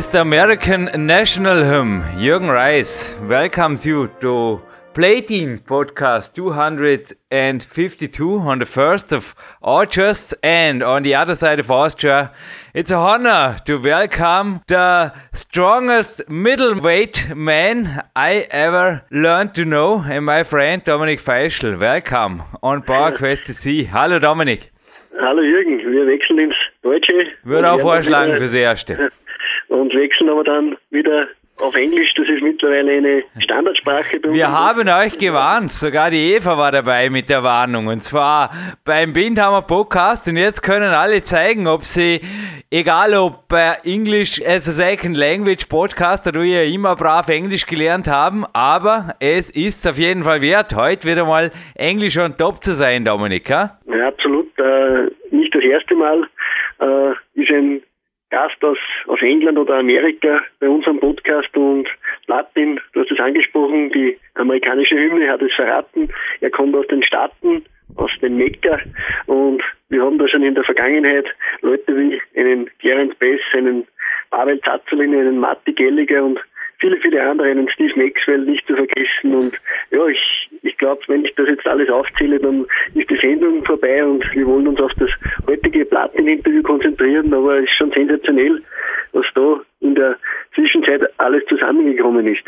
With the American National Hymn, Jürgen Reis welcomes you to Plating Podcast 252 on the 1st of August. And on the other side of Austria, it's a honor to welcome the strongest middleweight man I ever learned to know, and my friend Dominik Feischl. Welcome on PowerQuest CC. Hallo Dominik. Hallo Jürgen, wir wechseln ins Deutsche. Würde auch vorschlagen fürs Erste. und wechseln aber dann wieder auf Englisch. Das ist mittlerweile eine Standardsprache bei uns. Wir haben euch gewarnt, sogar die Eva war dabei mit der Warnung. Und zwar beim Bindhammer Podcast. Und jetzt können alle zeigen, ob sie, egal ob bei English as a Second Language Podcast oder wir immer brav Englisch gelernt haben, aber es ist auf jeden Fall wert, heute wieder mal Englisch on top zu sein, Dominika. Ja, absolut. Äh, nicht das erste Mal. Äh, ist ein Gast aus, aus England oder Amerika bei unserem Podcast und Latin, du hast es angesprochen, die amerikanische Hymne hat es verraten. Er kommt aus den Staaten, aus den Mekka und wir haben da schon in der Vergangenheit Leute wie einen Gerard Bess, einen Pavel Zazzolin, einen Matti Gelliger und viele, viele andere, einen Steve Maxwell nicht zu vergessen. Und ja, ich, ich glaube, wenn ich das jetzt alles aufzähle, dann ist die Sendung vorbei und wir wollen uns auf das heutige Platin-Interview konzentrieren. Aber es ist schon sensationell, was da in der Zwischenzeit alles zusammengekommen ist.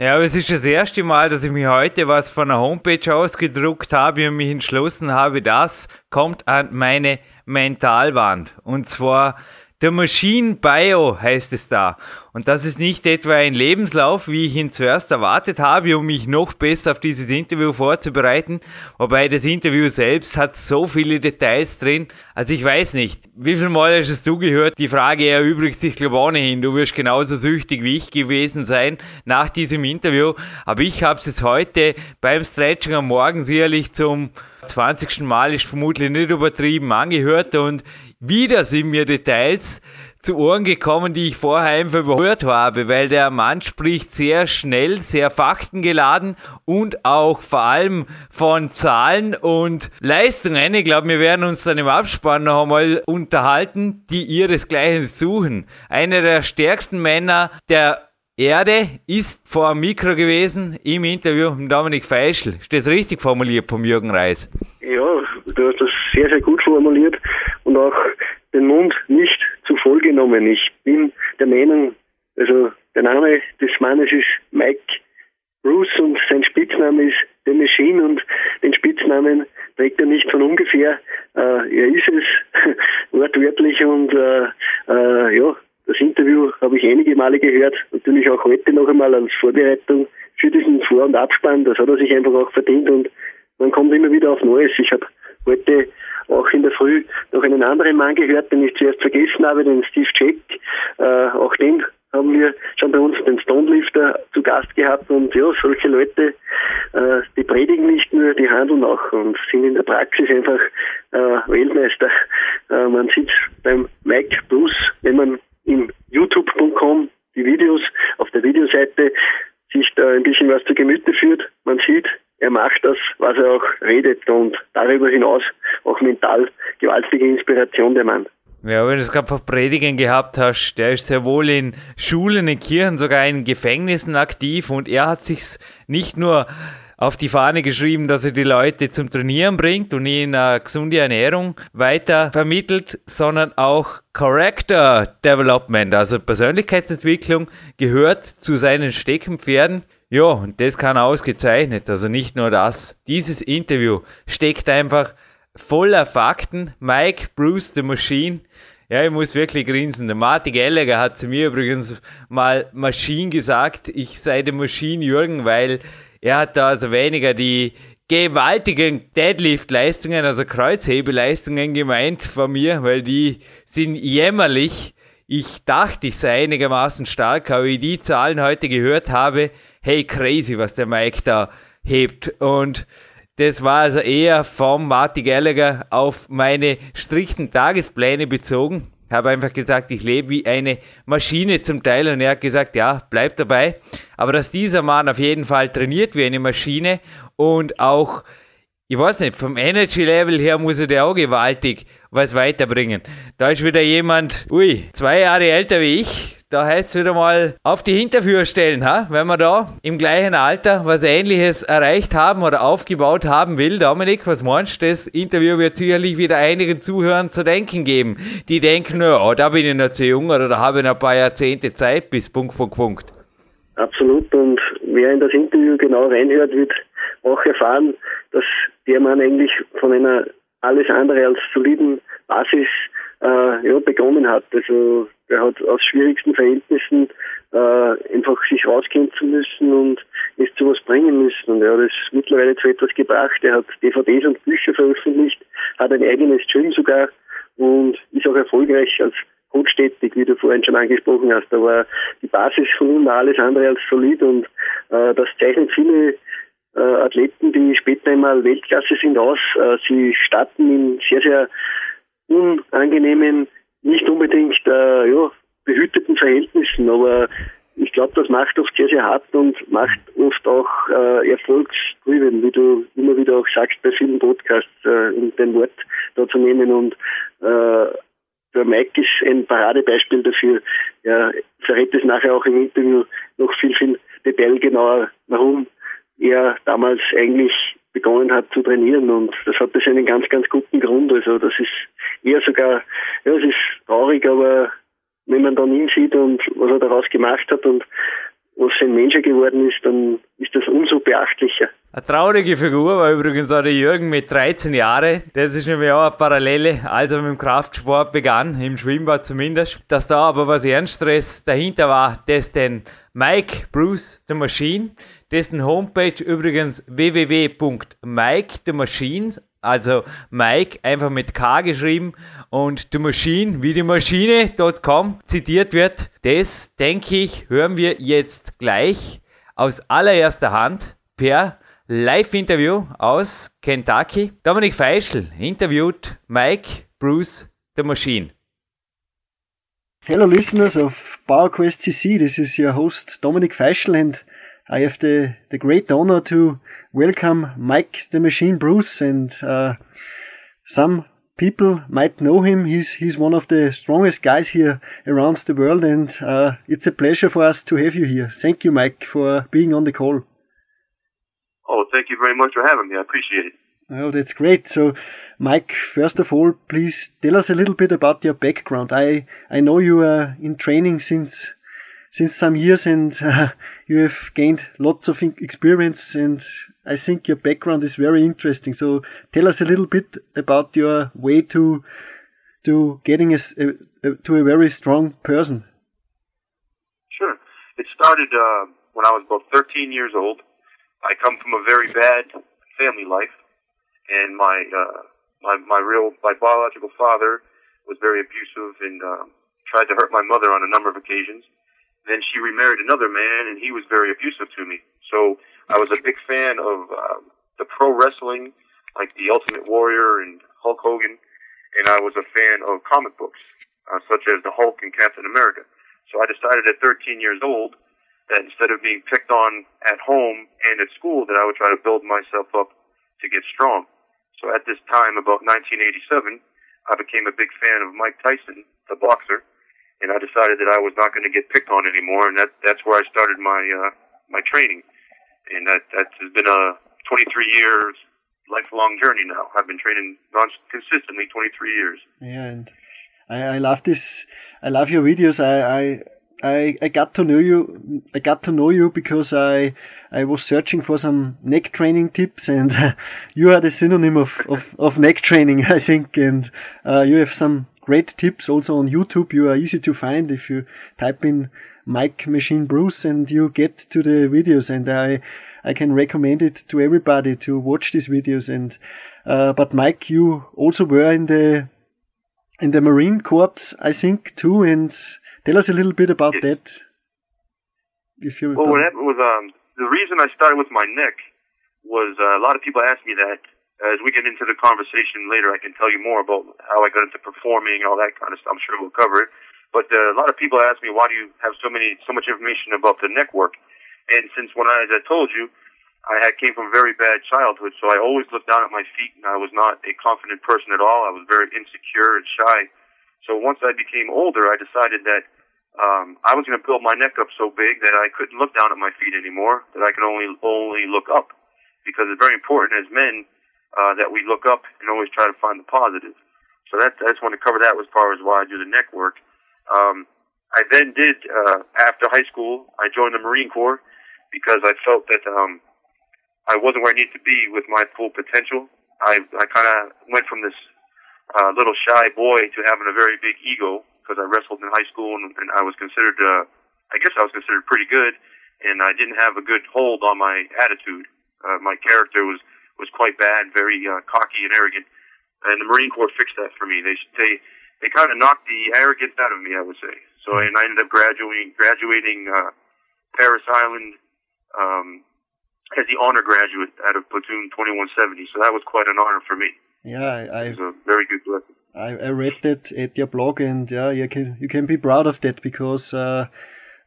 Ja, aber es ist das erste Mal, dass ich mir heute was von der Homepage ausgedruckt habe und mich entschlossen habe, das kommt an meine Mentalwand. Und zwar der Machine Bio heißt es da. Und das ist nicht etwa ein Lebenslauf, wie ich ihn zuerst erwartet habe, um mich noch besser auf dieses Interview vorzubereiten. Wobei das Interview selbst hat so viele Details drin. Also ich weiß nicht, wie viel Mal hast du gehört? Die Frage erübrigt sich, glaube ich, ohnehin. Du wirst genauso süchtig wie ich gewesen sein nach diesem Interview. Aber ich habe es jetzt heute beim Stretching am Morgen sicherlich zum 20. Mal, ist vermutlich nicht übertrieben, angehört und wieder sind mir Details zu Ohren gekommen, die ich vorher einfach überhört habe, weil der Mann spricht sehr schnell, sehr faktengeladen und auch vor allem von Zahlen und Leistungen. Ich glaube, wir werden uns dann im Abspann noch einmal unterhalten, die ihresgleichen suchen. Einer der stärksten Männer der Erde ist vor dem Mikro gewesen im Interview mit Dominik Feischl. Ist das richtig formuliert vom Jürgen Reis? Ja, du hast das sehr, sehr gut formuliert und auch den Mund nicht zu voll genommen. Ich bin der Meinung, also der Name des Mannes ist Mike Bruce und sein Spitzname ist The Machine und den Spitznamen trägt er nicht von ungefähr. Äh, er ist es wortwörtlich und äh, äh, ja, das Interview habe ich einige Male gehört, natürlich auch heute noch einmal als Vorbereitung für diesen Vor- und Abspann. Das hat er sich einfach auch verdient und man kommt immer wieder auf Neues. Ich habe heute auch in der Früh noch einen anderen Mann gehört, den ich zuerst vergessen habe, den Steve Jack. Äh, auch den haben wir schon bei uns den Stonelifter zu Gast gehabt und ja, solche Leute, äh, die predigen nicht nur, die handeln auch und sind in der Praxis einfach äh, Weltmeister. Äh, man sieht beim Mike Plus, wenn man im youtube.com die Videos auf der Videoseite sich da ein bisschen was zu Gemüte führt. Man sieht, macht das, was er auch redet und darüber hinaus auch mental gewaltige Inspiration der Mann. Ja, wenn du es gerade von Predigen gehabt hast, der ist sehr wohl in Schulen, in Kirchen, sogar in Gefängnissen aktiv und er hat sich nicht nur auf die Fahne geschrieben, dass er die Leute zum Trainieren bringt und ihnen eine gesunde Ernährung weiter vermittelt, sondern auch Character Development, also Persönlichkeitsentwicklung, gehört zu seinen Steckenpferden. Ja, und das kann ausgezeichnet. Also nicht nur das. Dieses Interview steckt einfach voller Fakten. Mike, Bruce, the Machine. Ja, ich muss wirklich grinsen. Der Martin Gallagher hat zu mir übrigens mal Maschine gesagt. Ich sei der Maschine Jürgen, weil er hat da also weniger die gewaltigen Deadlift-Leistungen, also Kreuzhebeleistungen gemeint von mir, weil die sind jämmerlich. Ich dachte, ich sei einigermaßen stark, aber wie die Zahlen heute gehört habe, hey, crazy, was der Mike da hebt. Und das war also eher vom Marty Gallagher auf meine strikten Tagespläne bezogen. Ich habe einfach gesagt, ich lebe wie eine Maschine zum Teil und er hat gesagt, ja, bleib dabei. Aber dass dieser Mann auf jeden Fall trainiert wie eine Maschine und auch, ich weiß nicht, vom Energy Level her muss er der auch gewaltig was weiterbringen. Da ist wieder jemand, ui, zwei Jahre älter wie ich, da heißt es wieder mal auf die Hinterführer stellen, ha? wenn man da im gleichen Alter was ähnliches erreicht haben oder aufgebaut haben will. Dominik, was meinst du? Das Interview wird sicherlich wieder einigen Zuhörern zu denken geben, die denken, oh, da bin ich noch zu jung oder da habe ich noch ein paar Jahrzehnte Zeit bis Punkt, Punkt, Punkt. Absolut und wer in das Interview genau reinhört, wird auch erfahren, dass der Mann eigentlich von einer alles andere als soliden Basis äh, ja, begonnen hat. Also er hat aus schwierigsten Verhältnissen äh, einfach sich rauskämpfen müssen und ist zu was bringen müssen. Und er hat es mittlerweile zu etwas gebracht. Er hat DVDs und Bücher veröffentlicht, hat ein eigenes Gym sogar und ist auch erfolgreich als Coach wie du vorhin schon angesprochen hast. Aber die Basis von ihm war alles andere als solid und äh, das zeichnet viele äh, Athleten, die später einmal Weltklasse sind, aus. Äh, sie starten in sehr, sehr unangenehmen, nicht unbedingt äh, ja, behüteten Verhältnissen, aber ich glaube, das macht oft sehr, sehr hart und macht oft auch äh, erfolgsdriven, wie du immer wieder auch sagst bei vielen Podcasts, äh, um Wort da zu nehmen. Und äh, der Mike ist ein Paradebeispiel dafür. Er verrät es nachher auch im Interview noch viel, viel detailgenauer, warum er damals eigentlich begonnen hat zu trainieren und das hat das einen ganz, ganz guten Grund. Also das ist eher sogar, ja, es ist traurig, aber wenn man dann ihn sieht und was er daraus gemacht hat und was für ein Mensch geworden ist, dann ist das umso beachtlicher. Eine traurige Figur war übrigens auch der Jürgen mit 13 Jahren. Das ist nämlich auch eine Parallele, als er mit dem Kraftsport begann, im Schwimmbad zumindest. Dass da aber was Ernsteres dahinter war, das den Mike Bruce the Machine, dessen Homepage übrigens www.mike also Mike einfach mit K geschrieben und The Machine wie die Maschine.com zitiert wird. Das, denke ich, hören wir jetzt gleich aus allererster Hand per Live-Interview aus Kentucky. Dominik Feischl interviewt Mike Bruce The Machine. Hello listeners of PowerQuest CC, this is your host Dominic Feischl and I have the, the great honor to welcome Mike the Machine Bruce and uh, some people might know him. He's he's one of the strongest guys here around the world, and uh, it's a pleasure for us to have you here. Thank you, Mike, for being on the call. Oh, thank you very much for having me. I appreciate it. Oh, that's great. So, Mike, first of all, please tell us a little bit about your background. I I know you are in training since since some years and uh, you have gained lots of experience and I think your background is very interesting. So tell us a little bit about your way to to getting a, a, to a very strong person. Sure. It started uh, when I was about 13 years old. I come from a very bad family life, and my uh, my my real my biological father was very abusive and um, tried to hurt my mother on a number of occasions. Then she remarried another man, and he was very abusive to me. So I was a big fan of uh, the pro wrestling, like the Ultimate Warrior and Hulk Hogan, and I was a fan of comic books, uh, such as the Hulk and Captain America. So I decided at 13 years old that instead of being picked on at home and at school, that I would try to build myself up to get strong. So at this time, about 1987, I became a big fan of Mike Tyson, the boxer, and I decided that I was not going to get picked on anymore, and that that's where I started my uh, my training, and that that has been a 23 years lifelong journey now. I've been training non consistently 23 years. Yeah, and I, I love this. I love your videos. I, I I, I got to know you. I got to know you because I I was searching for some neck training tips, and uh, you are the synonym of, of, of neck training, I think. And uh, you have some great tips also on YouTube. You are easy to find if you type in Mike Machine Bruce, and you get to the videos. And I I can recommend it to everybody to watch these videos. And uh, but Mike, you also were in the in the Marine Corps, I think, too, and Tell us a little bit about that. If you well, what happened was um, the reason I started with my neck was uh, a lot of people asked me that. As we get into the conversation later, I can tell you more about how I got into performing and all that kind of stuff. I'm sure we'll cover it. But uh, a lot of people ask me, why do you have so many, so much information about the neck work? And since when I, as I told you, I had came from a very bad childhood, so I always looked down at my feet, and I was not a confident person at all. I was very insecure and shy. So once I became older, I decided that um, I was going to build my neck up so big that I couldn't look down at my feet anymore. That I could only only look up, because it's very important as men uh, that we look up and always try to find the positive. So that I just want to cover that as far as why I do the neck work. Um, I then did uh, after high school. I joined the Marine Corps because I felt that um, I wasn't where I needed to be with my full potential. I I kind of went from this uh, little shy boy to having a very big ego because I wrestled in high school and, and I was considered, uh, I guess I was considered pretty good, and I didn't have a good hold on my attitude. Uh, my character was was quite bad, very uh, cocky and arrogant, and the Marine Corps fixed that for me. They they they kind of knocked the arrogance out of me, I would say. So and I ended up graduating graduating uh, Parris Island um, as the honor graduate out of platoon 2170. So that was quite an honor for me. Yeah, I, was a very good blessing. I, I read that at your blog, and yeah, you can you can be proud of that because uh,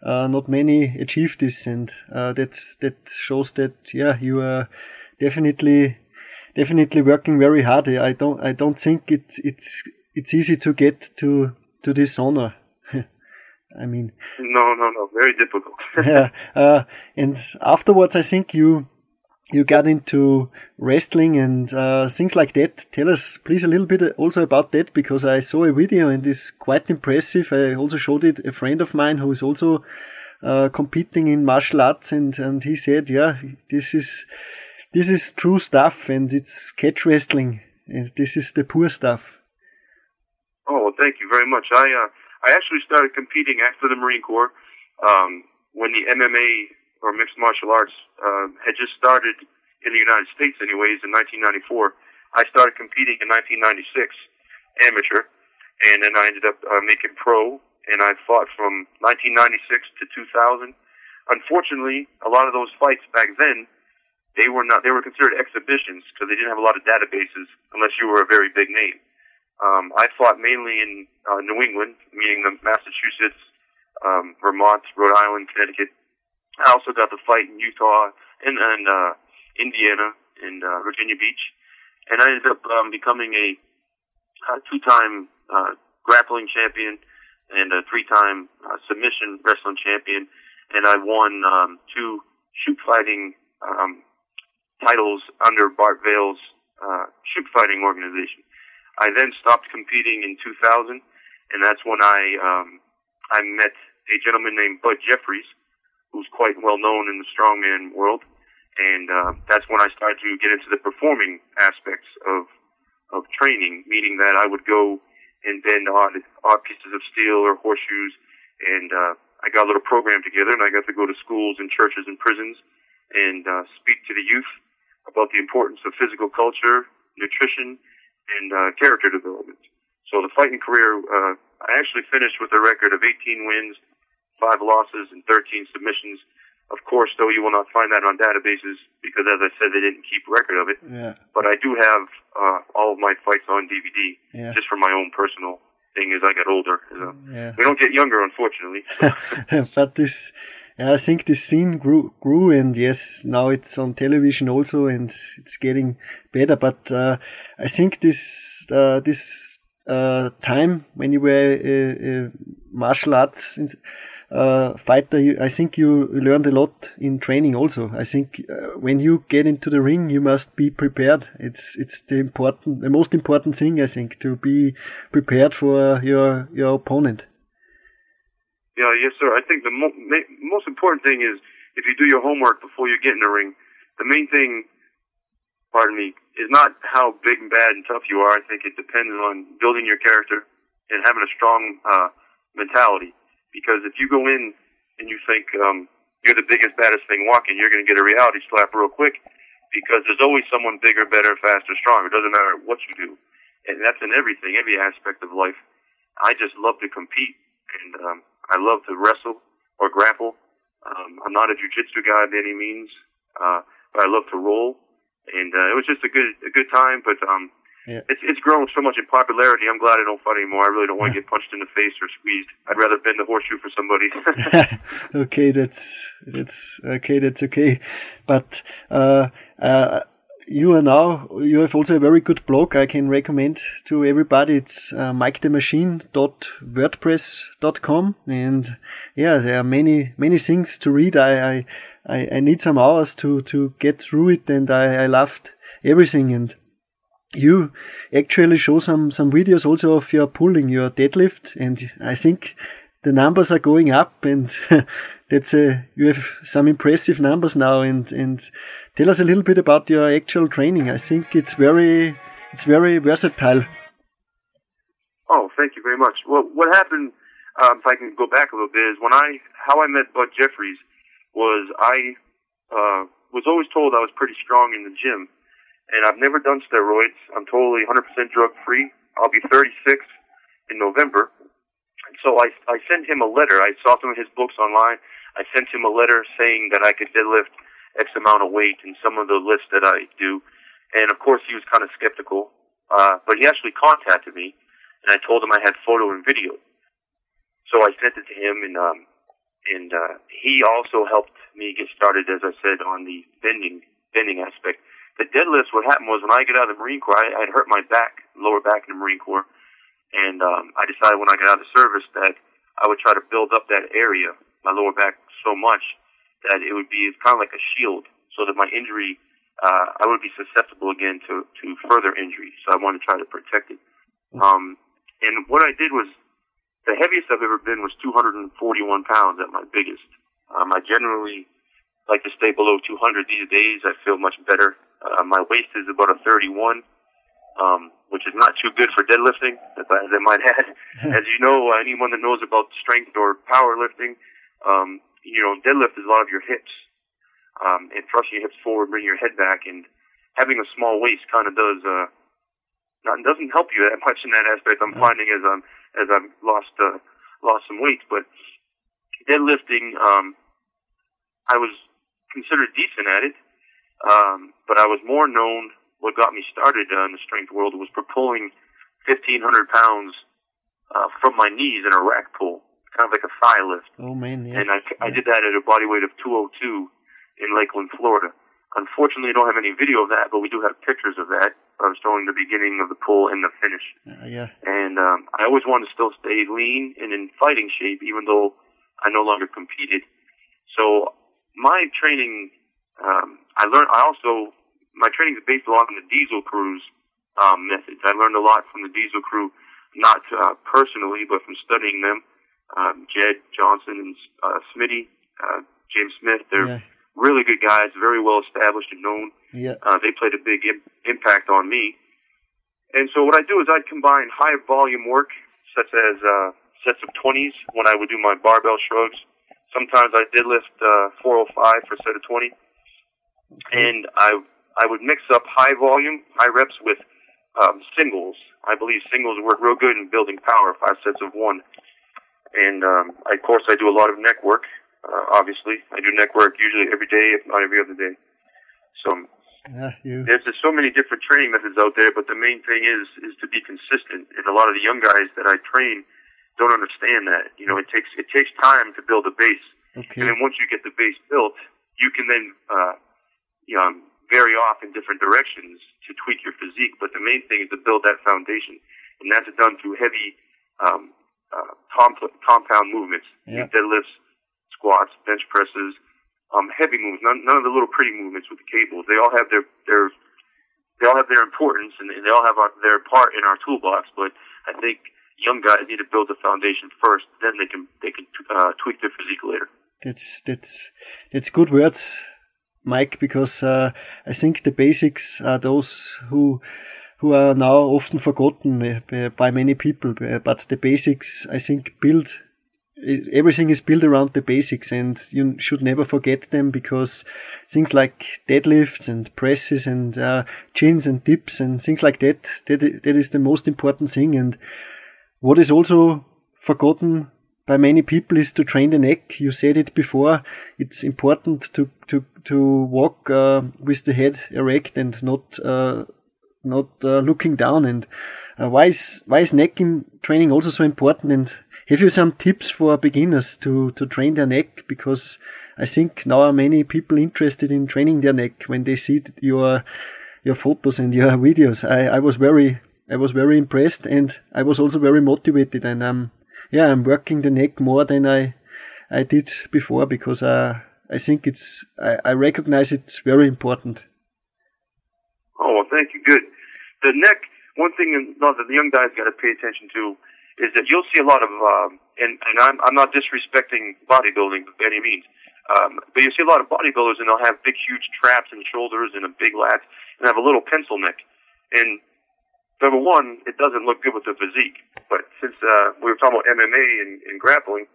uh, not many achieve this, and uh, that's that shows that yeah, you are definitely definitely working very hard. I don't I don't think it's it's it's easy to get to to this honor. I mean, no, no, no, very difficult. yeah, uh, and afterwards, I think you you got into wrestling and uh, things like that. Tell us, please, a little bit also about that because I saw a video and it's quite impressive. I also showed it a friend of mine who is also uh, competing in martial arts, and and he said, yeah, this is this is true stuff, and it's catch wrestling, and this is the poor stuff. Oh, well, thank you very much. I uh, I actually started competing after the Marine Corps um, when the MMA or mixed martial arts uh, had just started in the United States, anyways, in 1994. I started competing in 1996, amateur, and then I ended up uh, making pro, and I fought from 1996 to 2000. Unfortunately, a lot of those fights back then, they were not, they were considered exhibitions because they didn't have a lot of databases unless you were a very big name. Um, I fought mainly in uh, New England, meaning the Massachusetts, um, Vermont, Rhode Island, Connecticut, I also got to fight in Utah and, and uh, Indiana and uh, Virginia Beach, and I ended up um, becoming a, a two-time uh, grappling champion and a three-time uh, submission wrestling champion, and I won um, two shoot fighting um, titles under Bart Vale's uh, shoot fighting organization. I then stopped competing in 2000, and that's when I um, I met a gentleman named Bud Jeffries, who's quite well known in the strongman world, and uh, that's when I started to get into the performing aspects of of training, meaning that I would go and bend odd odd pieces of steel or horseshoes, and uh, I got a little program together, and I got to go to schools and churches and prisons and uh, speak to the youth about the importance of physical culture, nutrition, and uh, character development. So the fighting career, uh, I actually finished with a record of 18 wins, five losses and 13 submissions. Of course, though, you will not find that on databases because, as I said, they didn't keep record of it. Yeah. But I do have uh, all of my fights on DVD, yeah. just for my own personal thing as I get older. So yeah. We don't get younger, unfortunately. but this, I think this scene grew, grew, and yes, now it's on television also, and it's getting better. But uh, I think this uh, this uh, time when you were a, a martial arts uh, fighter, I think you learned a lot in training also. I think uh, when you get into the ring, you must be prepared. It's it's the important, the most important thing I think to be prepared for your your opponent. Yeah, yes, sir. I think the mo- ma- most important thing is if you do your homework before you get in the ring. The main thing, pardon me, is not how big and bad and tough you are. I think it depends on building your character and having a strong uh, mentality. Because if you go in and you think um, you're the biggest, baddest thing walking, you're going to get a reality slap real quick. Because there's always someone bigger, better, faster, stronger. It doesn't matter what you do, and that's in everything, every aspect of life. I just love to compete, and um, I love to wrestle or grapple. Um, I'm not a jujitsu guy by any means, uh, but I love to roll, and uh, it was just a good a good time. But um, Yeah. it's it's grown so much in popularity. I'm glad I don't fight anymore. I really don't want to get punched in the face or squeezed. I'd rather bend the horseshoe for somebody. okay, that's that's okay. That's okay. But uh, uh, you are now you have also a very good blog. I can recommend to everybody. It's uh, mikethemachine.wordpress.com, and yeah, there are many many things to read. I I, I, need some hours to to get through it, and I, I loved everything and you actually show some some videos also of your pulling your deadlift and i think the numbers are going up and that's a you have some impressive numbers now and and tell us a little bit about your actual training i think it's very it's very versatile Oh, thank you very much. Well, what happened, um, if I can go back a little bit, is when I, how I met Bud Jeffries was I, uh, was always told I was pretty strong in the gym. And I've never done steroids. I'm totally 100% drug free. I'll be 36 in November. And so I, I sent him a letter. I saw some of his books online. I sent him a letter saying that I could deadlift X amount of weight in some of the lifts that I do. And of course he was kind of skeptical. Uh, but he actually contacted me and I told him I had photo and video. So I sent it to him, and um, and uh, he also helped me get started, as I said, on the bending bending aspect. The deadlifts. What happened was when I got out of the Marine Corps, I, I'd hurt my back, lower back in the Marine Corps, and um, I decided when I got out of service that I would try to build up that area, my lower back, so much that it would be kind of like a shield, so that my injury, uh, I would be susceptible again to to further injury. So I wanted to try to protect it. Um, and what I did was, the heaviest I've ever been was 241 pounds at my biggest. Um, I generally like to stay below 200 these days. I feel much better. Uh, my waist is about a 31, um, which is not too good for deadlifting, as I, as I might add. as you know, anyone that knows about strength or powerlifting, um, you know, deadlift is a lot of your hips, um, and thrusting your hips forward, bring your head back, and having a small waist kind of does, uh, not, doesn't help you that much in that aspect. I'm finding as I'm as I've lost uh, lost some weight, but deadlifting, um, I was considered decent at it, um, but I was more known. What got me started uh, in the strength world was for pulling 1,500 pounds uh, from my knees in a rack pull, kind of like a thigh lift. oh man yes And I, I did that at a body weight of 202 in Lakeland, Florida. Unfortunately, I don't have any video of that, but we do have pictures of that. I was showing the beginning of the pull and the finish. Uh, yeah And um, I always wanted to still stay lean and in fighting shape, even though I no longer competed. So my training, um, I learned. I also my training is based a lot on the Diesel Crew's um, methods. I learned a lot from the Diesel Crew, not uh, personally, but from studying them. Um, Jedd Johnson and uh, Smitty, uh, James Smith. They're yeah really good guys, very well established and known. yeah Uh, they played a big Im- impact on me. And so what I do is I'd combine high volume work, such as uh, sets of 20s when I would do my barbell shrugs. Sometimes I did lift uh, 405 for a set of 20. And I I would mix up high volume, high reps with um, singles. I believe singles work real good in building power, five sets of one. And um, I, of course, I do a lot of neck work. Uh, obviously, I do neck work usually every day, if not every other day. So yeah you there's just so many different training methods out there, but the main thing is is to be consistent. And a lot of the young guys that I train don't understand that. You know, it takes it takes time to build a base, okay and then once you get the base built, you can then uh, you know vary off in different directions to tweak your physique. But the main thing is to build that foundation, and that's done through heavy um, uh, comp- compound movements, Yeah. deadlifts, squats, bench presses, um, heavy moves. None, none of the little pretty movements with the cables. They all have their their they all have their importance and they all have our, their part in our toolbox. But I think young guys need to build the foundation first. Then they can they can uh, tweak their physique later. That's that's that's good words, Mike. Because uh, I think the basics are those who who are now often forgotten uh, by many people. But the basics, I think, build everything is built around the basics and you should never forget them because things like deadlifts and presses and uh, chins and dips and things like that, that that is the most important thing and what is also forgotten by many people is to train the neck you said it before it's important to to to walk uh, with the head erect and not uh, not uh, looking down and uh, why is why is neck training also so important and have you some tips for beginners to, to train their neck? Because I think now are many people interested in training their neck when they see your your photos and your videos. I, I was very I was very impressed and I was also very motivated and um yeah I'm working the neck more than I I did before because uh, I think it's I, I recognize it's very important. Oh well, thank you. Good. The neck. One thing that the young guys got to pay attention to is that you'll see a lot of, um, and, and I'm, I'm not disrespecting bodybuilding by any means, um, but you see a lot of bodybuilders and they'll have big, huge traps and shoulders and a big lats and have a little pencil neck. And number one, it doesn't look good with the physique. But since uh, we were talking about MMA and, and grappling,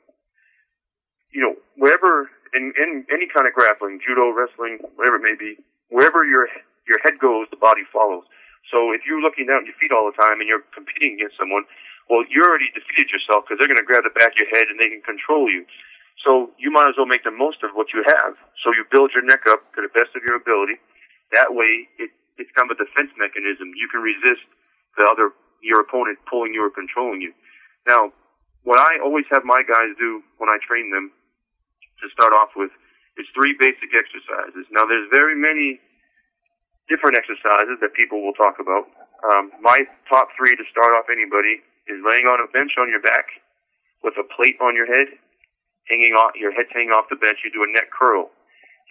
you know, wherever in, in any kind of grappling, judo, wrestling, whatever it may be, wherever your your head goes, the body follows. So if you're looking down at your feet all the time and you're competing against someone, well, you already defeated yourself because they're going to grab the back of your head and they can control you. So you might as well make the most of what you have. So you build your neck up to the best of your ability. That way, it, it's kind of a defense mechanism. You can resist the other, your opponent pulling you or controlling you. Now, what I always have my guys do when I train them to start off with is three basic exercises. Now, there's very many different exercises that people will talk about. Um, my top three to start off anybody is laying on a bench on your back with a plate on your head, hanging off, your head's hanging off the bench. You do a neck curl.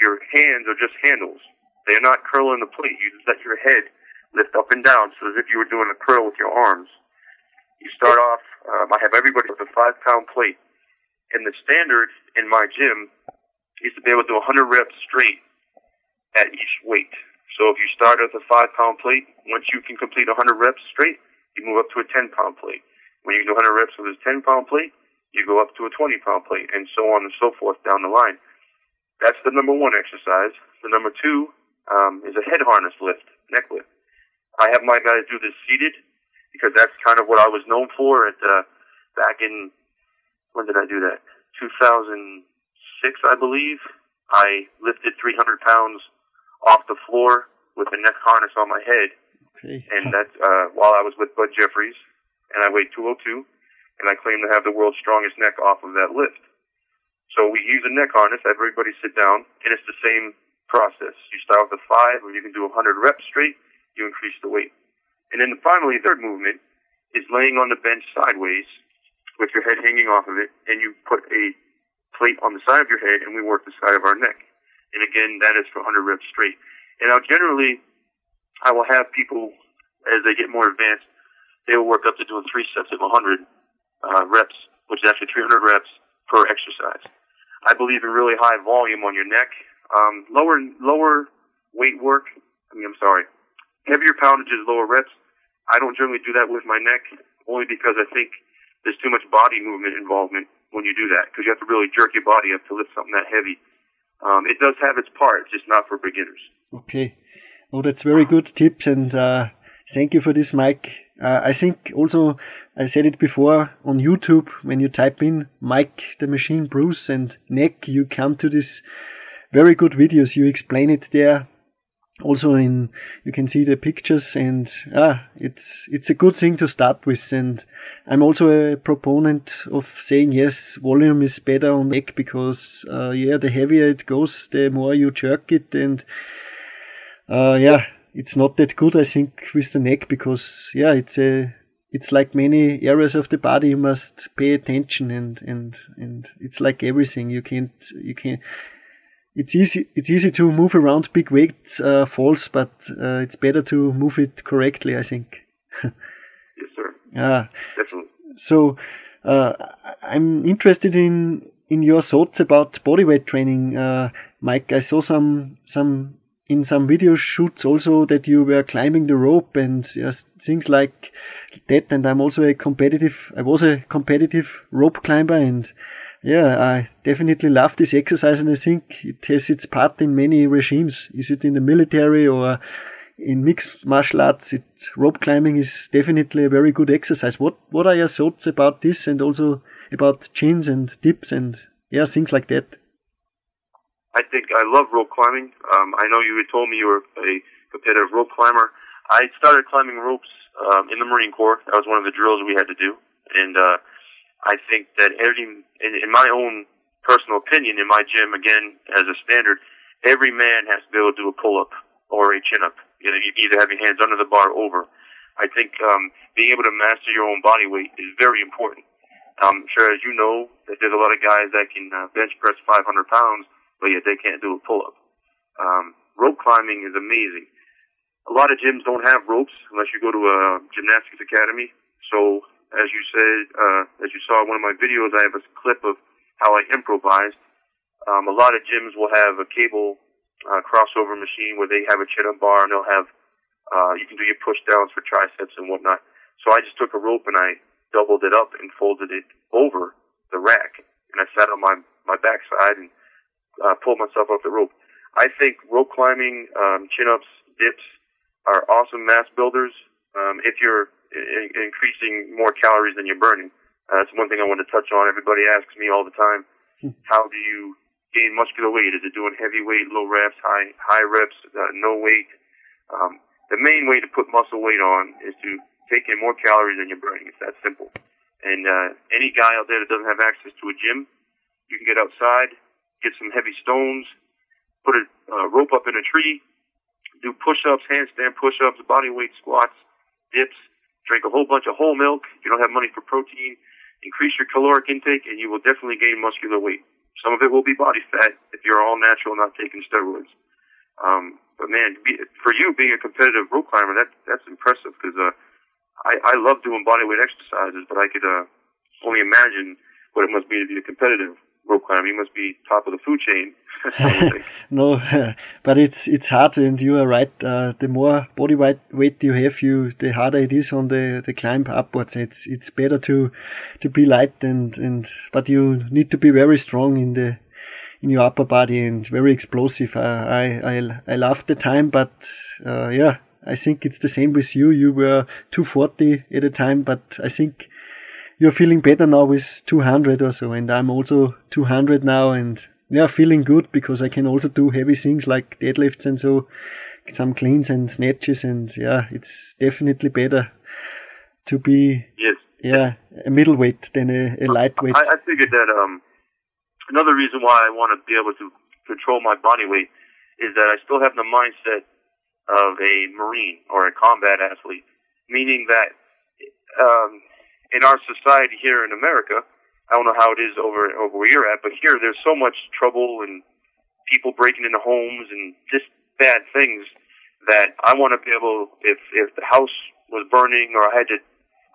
Your hands are just handles. They're not curling the plate. You just let your head lift up and down, so as if you were doing a curl with your arms. You start off. Um, I have everybody with a five pound plate, and the standard in my gym is to be able to do 100 reps straight at each weight. So if you start with a five pound plate, once you can complete 100 reps straight, you move up to a 10 pound plate. When you do 100 reps with a 10 pound plate, you go up to a 20 pound plate, and so on and so forth down the line. That's the number one exercise. The number two um, is a head harness lift, neck lift. I have my guys do this seated because that's kind of what I was known for at uh, back in when did I do that? 2006, I believe. I lifted 300 pounds off the floor with a neck harness on my head Okay. And that's uh, while I was with Bud Jeffries, and I weighed 202, and I claim to have the world's strongest neck off of that lift. So we use a neck harness, everybody sit down, and it's the same process. You start with a five, where you can do 100 reps straight, you increase the weight. And then finally, third movement is laying on the bench sideways with your head hanging off of it, and you put a plate on the side of your head, and we work the side of our neck. And again, that is for 100 reps straight. And now generally, I will have people, as they get more advanced, they will work up to doing three sets of 100 uh, reps, which is actually 300 reps per exercise. I believe in really high volume on your neck. Um, lower lower weight work. I mean, I'm sorry, heavier poundages, lower reps. I don't generally do that with my neck, only because I think there's too much body movement involvement when you do that, because you have to really jerk your body up to lift something that heavy. Um, it does have its part, just not for beginners. Okay. Oh, that's very good tips, and uh, thank you for this, Mike. Uh, I think also I said it before on YouTube when you type in Mike the Machine Bruce and neck, you come to this very good videos. You explain it there. Also, in you can see the pictures, and ah, it's it's a good thing to start with. And I'm also a proponent of saying yes, volume is better on neck because uh, yeah, the heavier it goes, the more you jerk it, and uh, yeah, it's not that good, I think, with the neck because yeah, it's a it's like many areas of the body you must pay attention and and and it's like everything you can't you can it's easy it's easy to move around big weights uh, falls but uh, it's better to move it correctly i think yes sir yeah definitely so uh, I'm interested in in your thoughts about bodyweight training, uh, Mike. I saw some some in some video shoots also that you were climbing the rope and yes, things like that. And I'm also a competitive. I was a competitive rope climber, and yeah, I definitely love this exercise, and I think it has its part in many regimes. Is it in the military or in mixed martial arts, rope climbing is definitely a very good exercise. What what are your thoughts about this, and also about chins and dips and yeah, things like that? I think I love rope climbing. Um, I know you had told me you were a competitive rope climber. I started climbing ropes um, in the Marine Corps. That was one of the drills we had to do, and uh, I think that every, in, in my own personal opinion, in my gym, again as a standard, every man has to be able to do a pull up or a chin up. You know, you either have your hands under the bar or over. I think um, being able to master your own body weight is very important. I'm sure, as you know, that there's a lot of guys that can uh, bench press 500 pounds, but yet they can't do a pull up. Um, rope climbing is amazing. A lot of gyms don't have ropes unless you go to a gymnastics academy. So, as you said, uh, as you saw in one of my videos, I have a clip of how I improvised. Um, a lot of gyms will have a cable uh, crossover machine where they have a chin up bar and they'll have uh, you can do your push downs for triceps and whatnot. So I just took a rope and I doubled it up and folded it over the rack, and I sat on my my backside and uh, pulled myself up the rope. I think rope climbing, um, chin ups, dips are awesome mass builders. Um, if you're I- increasing more calories than you're burning, uh, that's one thing I want to touch on. Everybody asks me all the time, how do you gain muscular weight? Is it doing heavy weight, low reps, high high reps, uh, no weight? Um, the main way to put muscle weight on is to take in more calories than you're burning. It's that simple. And uh, any guy out there that doesn't have access to a gym, you can get outside, get some heavy stones, put a uh, rope up in a tree, do push-ups, handstand push-ups, body weight squats, dips, drink a whole bunch of whole milk. You don't have money for protein, increase your caloric intake, and you will definitely gain muscular weight. Some of it will be body fat if you're all natural, not taking steroids. Um, but man, be, for you being a competitive rope climber, that that's impressive because uh, I I love doing bodyweight exercises, but I could uh, only imagine what it must be to be a competitive rope climber. You must be top of the food chain. no, but it's it's hard, and you are right. Uh, the more body weight, weight you have, you the harder it is on the, the climb upwards. It's it's better to to be light and and but you need to be very strong in the in your upper body and very explosive. Uh, I I I love the time, but uh, yeah, I think it's the same with you. You were 240 at a time, but I think you're feeling better now with 200 or so, and I'm also 200 now, and yeah, feeling good because I can also do heavy things like deadlifts and so, some cleans and snatches, and yeah, it's definitely better to be yes. yeah a middleweight than a, a lightweight. I, I figured that um, another reason why I want to be able to control my body weight is that I still have the mindset of a Marine or a combat athlete, meaning that um, in our society here in America, I don't know how it is over over where you're at, but here there's so much trouble and people breaking into homes and just bad things that I want to be able, if if the house was burning or I had to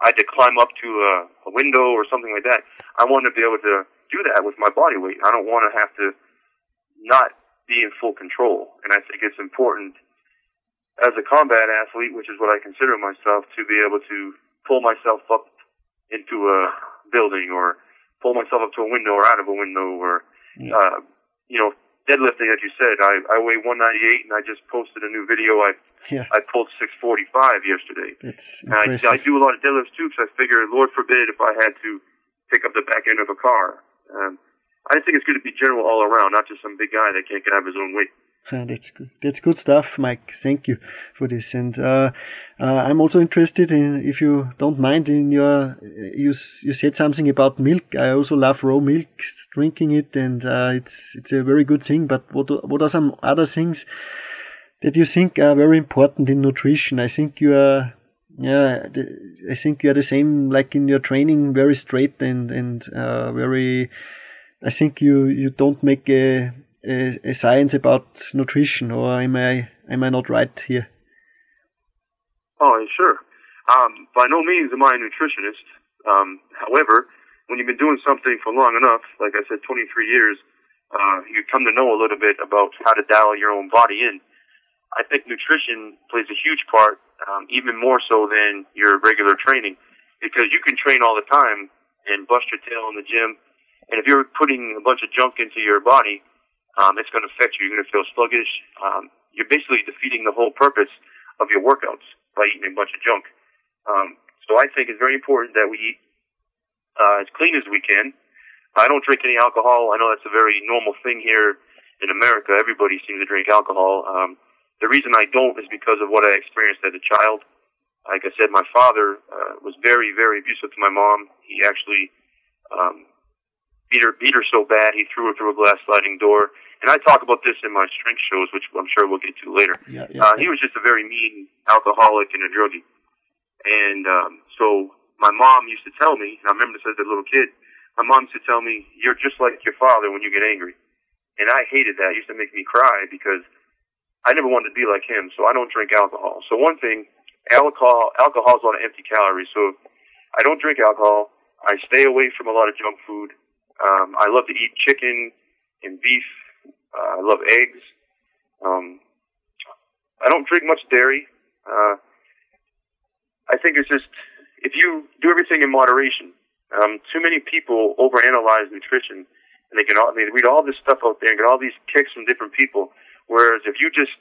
I had to climb up to a, a window or something like that, I want to be able to do that with my body weight. I don't want to have to not be in full control, and I think it's important as a combat athlete, which is what I consider myself, to be able to pull myself up into a building or pull myself up to a window or out of a window or, Yeah. uh, you know, deadlifting, as you said, I, I weigh 198 and I just posted a new video. I, Yeah, I pulled 645 yesterday. that's And I. I do a lot of deadlifts too because I figure, Lord forbid, if I had to pick up the back end of a car. Um, I think it's good to be general all around, not just some big guy that can't get out of his own weight. Uh, that's good. That's good stuff, Mike. Thank you for this. And uh, uh, I'm also interested in, if you don't mind, in your you you said something about milk. I also love raw milk, drinking it, and uh, it's it's a very good thing. But what what are some other things that you think are very important in nutrition? I think you are. Yeah, I think you are the same, like in your training, very straight and and uh, very. I think you you don't make a a, a science about nutrition, or am I am I not right here? Oh, sure. Um, by no means am I a nutritionist. Um, however, when you've been doing something for long enough, like I said, 23 years, uh, you come to know a little bit about how to dial your own body in. I think nutrition plays a huge part, um, even more so than your regular training, because you can train all the time and bust your tail in the gym, and if you're putting a bunch of junk into your body, um, it's going to affect you. You're going to feel sluggish. Um, you're basically defeating the whole purpose of your workouts by eating a bunch of junk. Um, so I think it's very important that we eat uh, as clean as we can. I don't drink any alcohol. I know that's a very normal thing here in America. Everybody seems to drink alcohol. Um, the reason I don't is because of what I experienced as a child. Like I said, my father uh, was very, very abusive to my mom. He actually um, beat her, beat her so bad he threw her through a glass sliding door. And I talk about this in my strength shows, which I'm sure we'll get to later. Yeah, yeah. Uh, he was just a very mean alcoholic and a druggie. And um, so my mom used to tell me, and I remember this as a little kid, my mom used to tell me, you're just like your father when you get angry. And I hated that. It used to make me cry because I never wanted to be like him, so I don't drink alcohol. So one thing, alcohol, alcohol is a lot of empty calories. So I don't drink alcohol. I stay away from a lot of junk food. Um, I love to eat chicken and beef. Uh, I love eggs. Um, I don't drink much dairy. Uh, I think it's just if you do everything in moderation. Um, too many people overanalyze nutrition, and they can all, they read all this stuff out there and get all these kicks from different people. Whereas if you just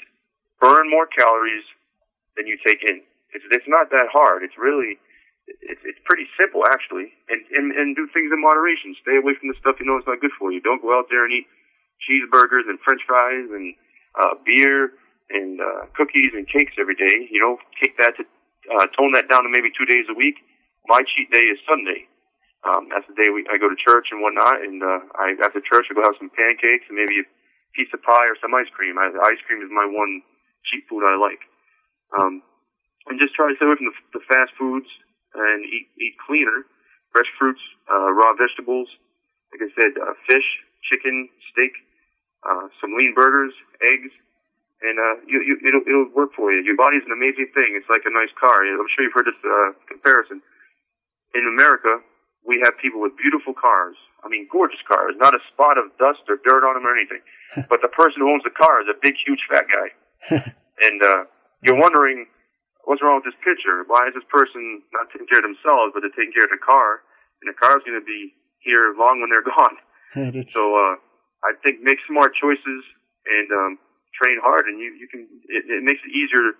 burn more calories than you take in, it's it's not that hard. It's really it's it's pretty simple actually, and and and do things in moderation. Stay away from the stuff you know is not good for you. Don't go out there and eat cheeseburgers and French fries and uh, beer and uh, cookies and cakes every day. You know, take that to uh, tone that down to maybe two days a week. My cheat day is Sunday. Um, that's the day we, I go to church and whatnot, and uh, I after church I go have some pancakes and maybe a piece of pie or some ice cream. I, ice cream is my one cheap food I like. Um, and just try to stay away from the, the fast foods and eat eat cleaner, fresh fruits, uh, raw vegetables. Like I said, uh, fish, chicken, steak, uh, some lean burgers, eggs, and uh, you, you, it'll, it'll work for you. Your body's an amazing thing. It's like a nice car. I'm sure you've heard this uh, comparison. In America, we have people with beautiful cars. I mean, gorgeous cars. Not a spot of dust or dirt on them or anything. but the person who owns the car is a big, huge, fat guy. and uh, you're wondering, what's wrong with this picture? Why is this person not taking care of themselves, but they're taking care of the car? And the car's going to be here long when they're gone. So uh, I think make smart choices and um, train hard, and you you can. It, it makes it easier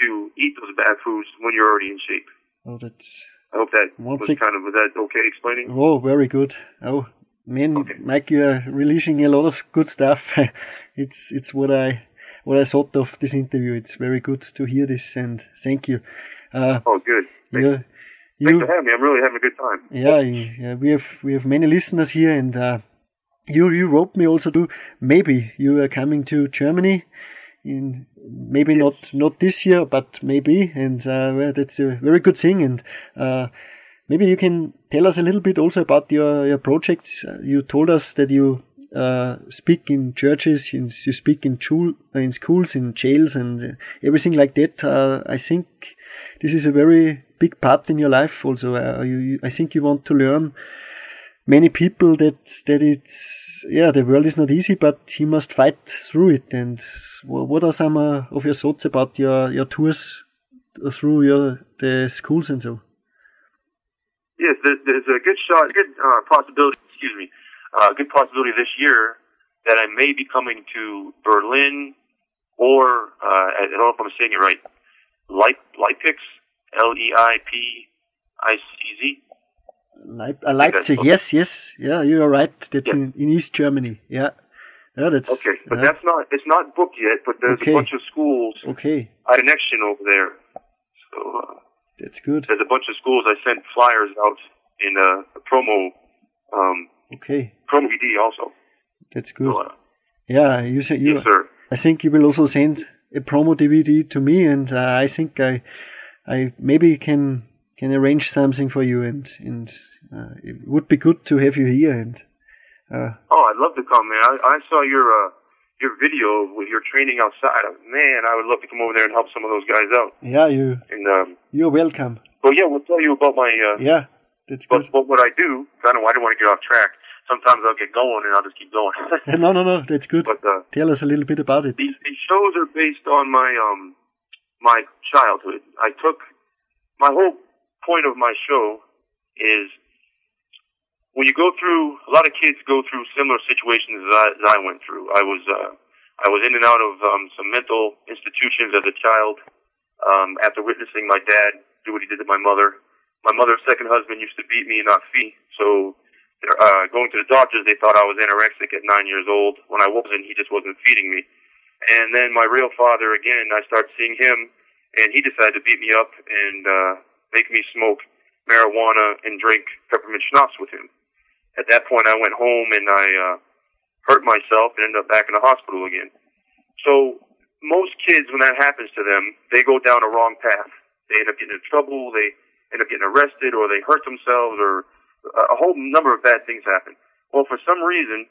to eat those bad foods when you're already in shape. oh, that's I hope that was ag- kind of was that okay explaining. oh, very good. Oh, man, Okay. Mike, you are releasing a lot of good stuff. it's it's what I what I thought of this interview. It's very good to hear this, and thank you. Uh, Oh, good. Thanks, you, thanks for having me. I'm really having a good time. yeah, yeah, we have we have many listeners here, and uh, you you wrote me also to maybe you are coming to Germany in maybe not not this year, but maybe, and uh, well, that's a very good thing. And uh, maybe you can tell us a little bit also about your your projects. Uh, you told us that you uh, speak in churches, in, you speak in school, in schools, in jails, and uh, everything like that. Uh, I think this is a very big part in your life. Also, uh, you, you, I think you want to learn many people that that it's yeah the world is not easy, but you must fight through it. And wha- what are some uh, of your thoughts about your your tours through your the schools and so? Yes, there, there's a good shot, good uh, possibility. Excuse me, uh, good possibility this year that I may be coming to Berlin or uh, I don't know if I'm saying it right. Leip, Leipzig, L E I P I C Z. Leip, uh, Leipzig, okay. yes, yes, yeah, you are right. That's Yeah. in, in East Germany. Yeah, yeah, that's Okay, but yeah. that's not it's not booked yet. But there's Okay. a bunch of schools okay. at connection over there. So uh, That's good. there's a bunch of schools. I sent flyers out in a, a promo um, Okay, promo VD also. that's good. So, uh, Yeah, you say you. yes, sir. I think you will also send a promo DVD to me, and uh, I think I, I maybe can can arrange something for you, and and uh, it would be good to have you here. And uh, Oh, I'd love to come, man. I, I saw your uh, your video with your training outside. Man, I would love to come over there and help some of those guys out. yeah, you And um, you're welcome. but yeah, we'll tell you about my uh, Yeah, That's But good. but what I do, I don't I don't want to get off track. Sometimes I'll get going and I'll just keep going. no, no, no. That's good. but uh, Tell us a little bit about it. these, these shows are based on my um my childhood. I took my whole point of my show is when you go through a lot of kids go through similar situations as I, as I went through. I was uh I was in and out of um some mental institutions as a child um after witnessing my dad do what he did to my mother. My mother's second husband used to beat me and not fee, so uh, going to the doctors, they thought I was anorexic at nine years old. When I wasn't, he just wasn't feeding me. And then my real father, again, I started seeing him, and he decided to beat me up and uh, make me smoke marijuana and drink peppermint schnapps with him. At that point, I went home and I uh, hurt myself and ended up back in the hospital again. So most kids, when that happens to them, they go down a wrong path. They end up getting in trouble. They end up getting arrested, or they hurt themselves, or a whole number of bad things happen. Well, for some reason,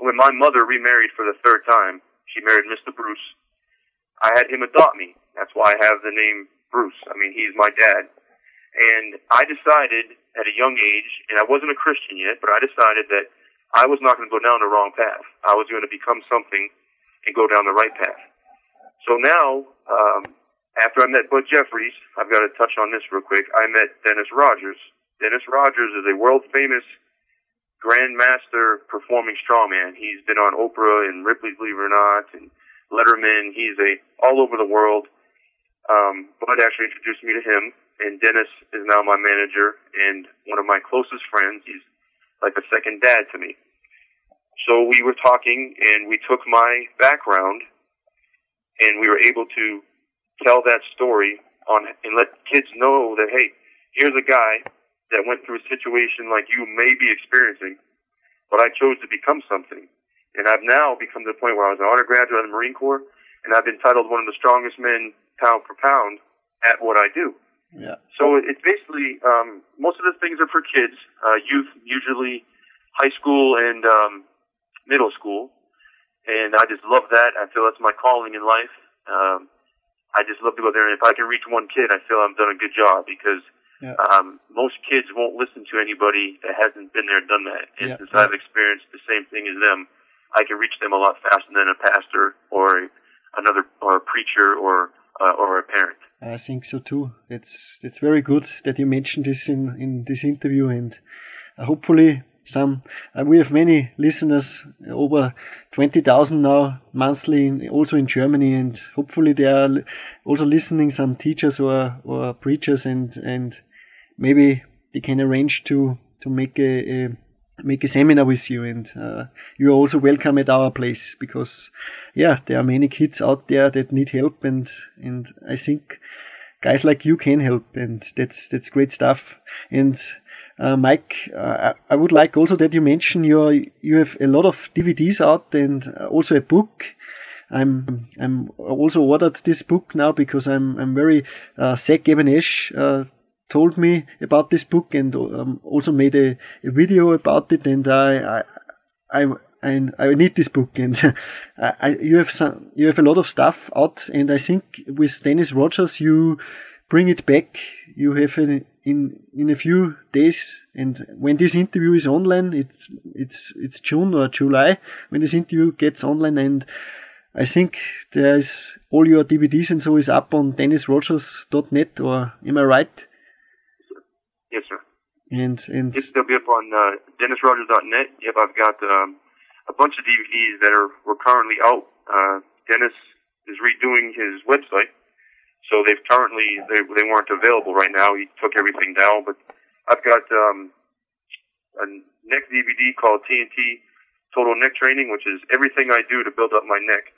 when my mother remarried for the third time, she married Mr. Bruce. I had him adopt me. That's why I have the name Bruce. I mean, he's my dad. And I decided at a young age, and I wasn't a Christian yet, but I decided that I was not going to go down the wrong path. I was going to become something and go down the right path. So now, um, after I met Bud Jeffries, I've got to touch on this real quick. I met Dennis Rogers. Dennis Rogers is a world famous grandmaster performing strongman. He's been on Oprah and Ripley's Believe It or Not and Letterman. He's a all over the world. Um, Bud actually introduced me to him, and Dennis is now my manager and one of my closest friends. He's like a second dad to me. So we were talking, and we took my background, and we were able to tell that story on and let kids know that hey, here's a guy that went through a situation like you may be experiencing, but I chose to become something. And I've now become to the point where I was an honor graduate of the Marine Corps, and I've been titled one of the strongest men pound for pound at what I do. Yeah. So it's basically um, most of the things are for kids, uh, youth, usually high school and um, middle school, and I just love that. I feel that's my calling in life. Um, I just love to go there, and if I can reach one kid, I feel I've done a good job because Yeah. um, most kids won't listen to anybody that hasn't been there, and done that. And Yeah. since I've experienced the same thing as them, I can reach them a lot faster than a pastor or a, another or a preacher or uh, or a parent. I think so too. It's it's very good that you mentioned this in in this interview, and uh, hopefully some. Uh, we have many listeners, over twenty thousand now monthly, in, also in Germany, and hopefully they are also listening some teachers or or preachers, and and maybe they can arrange to to make a, a make a seminar with you. And uh, you're also welcome at our place because yeah there are many kids out there that need help. And and i think guys like you can help. And that's that's great stuff. And uh, mike uh, i would like also that you mention your you have a lot of dvds out and also a book. I'm I'm also ordered this book now because I'm I'm very uh, Zach Even-Esh uh, told me about this book and um, also made a, a video about it and I I I, I, need this book and I, you have some you have a lot of stuff out and I think with Dennis Rogers you bring it back you have it in in a few days and when this interview is online it's it's it's June or July when this interview gets online and I think there's all your DVDs and so is up on dennisrogers.net or am I right? Yes, sir. And and Yes, they'll be up on uh, DennisRogers.net. Yep, I've got um, a bunch of DVDs that are were currently out. Uh, Dennis is redoing his website, so they've currently they they weren't available right now. He took everything down, but I've got um, a neck DVD called TNT Total Neck Training, which is everything I do to build up my neck.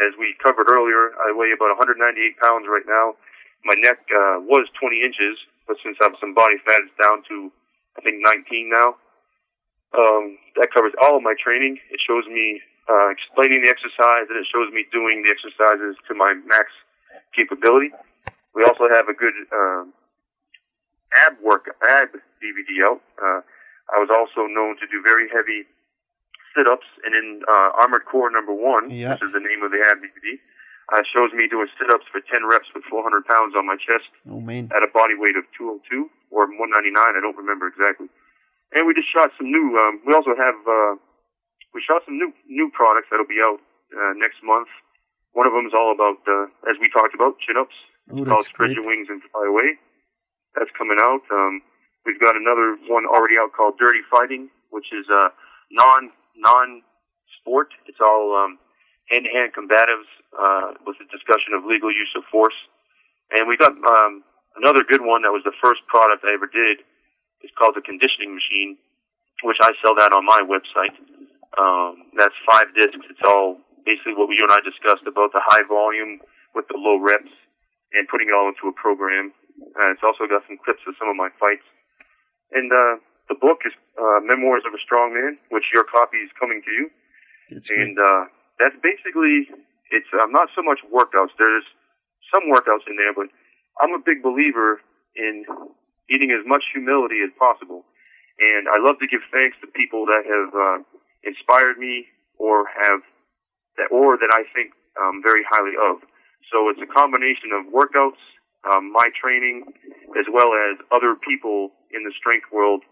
As we covered earlier, I weigh about 198 pounds right now. My neck uh, was 20 inches, but since I have some body fat, it's down to I think 19 now. Um, that covers all of my training. It shows me uh, explaining the exercise, and it shows me doing the exercises to my max capability. We also have a good um, ab work ab DVD out. Uh, I was also known to do very heavy sit-ups, and in uh, Armored Core Number One, Yeah. which is the name of the ab DVD, Uh, it shows me doing sit-ups for 10 reps with 400 pounds on my chest Oh man. at a body weight of 202 or 199. I don't remember exactly. And we just shot some new. Um, we also have uh, we shot some new new products that'll be out uh, next month. One of them is all about, uh, as we talked about, chin-ups. It's called Spread. Your Wings and Fly Away. That's coming out. Um, we've got another one already out called Dirty Fighting, which is uh, non non sport. It's all um, hand to hand combatives uh, with a discussion of legal use of force. And we got um, another good one that was the first product I ever did. It's called the Conditioning Machine, which I sell that on my website. Um, that's five discs. It's all basically what you and I discussed about the high volume with the low reps and putting it all into a program. Uh, it's also got some clips of some of my fights. And uh, the book is uh, Memoirs of a Strong Man, which your copy is coming to you. Great. And uh, that's basically it's um, not so much workouts. There's some workouts in there, but I'm a big believer in eating as much humility as possible. And I love to give thanks to people that have uh, inspired me or have that or that I think um, very highly of. So it's a combination of workouts, um, my training, as well as other people in the strength world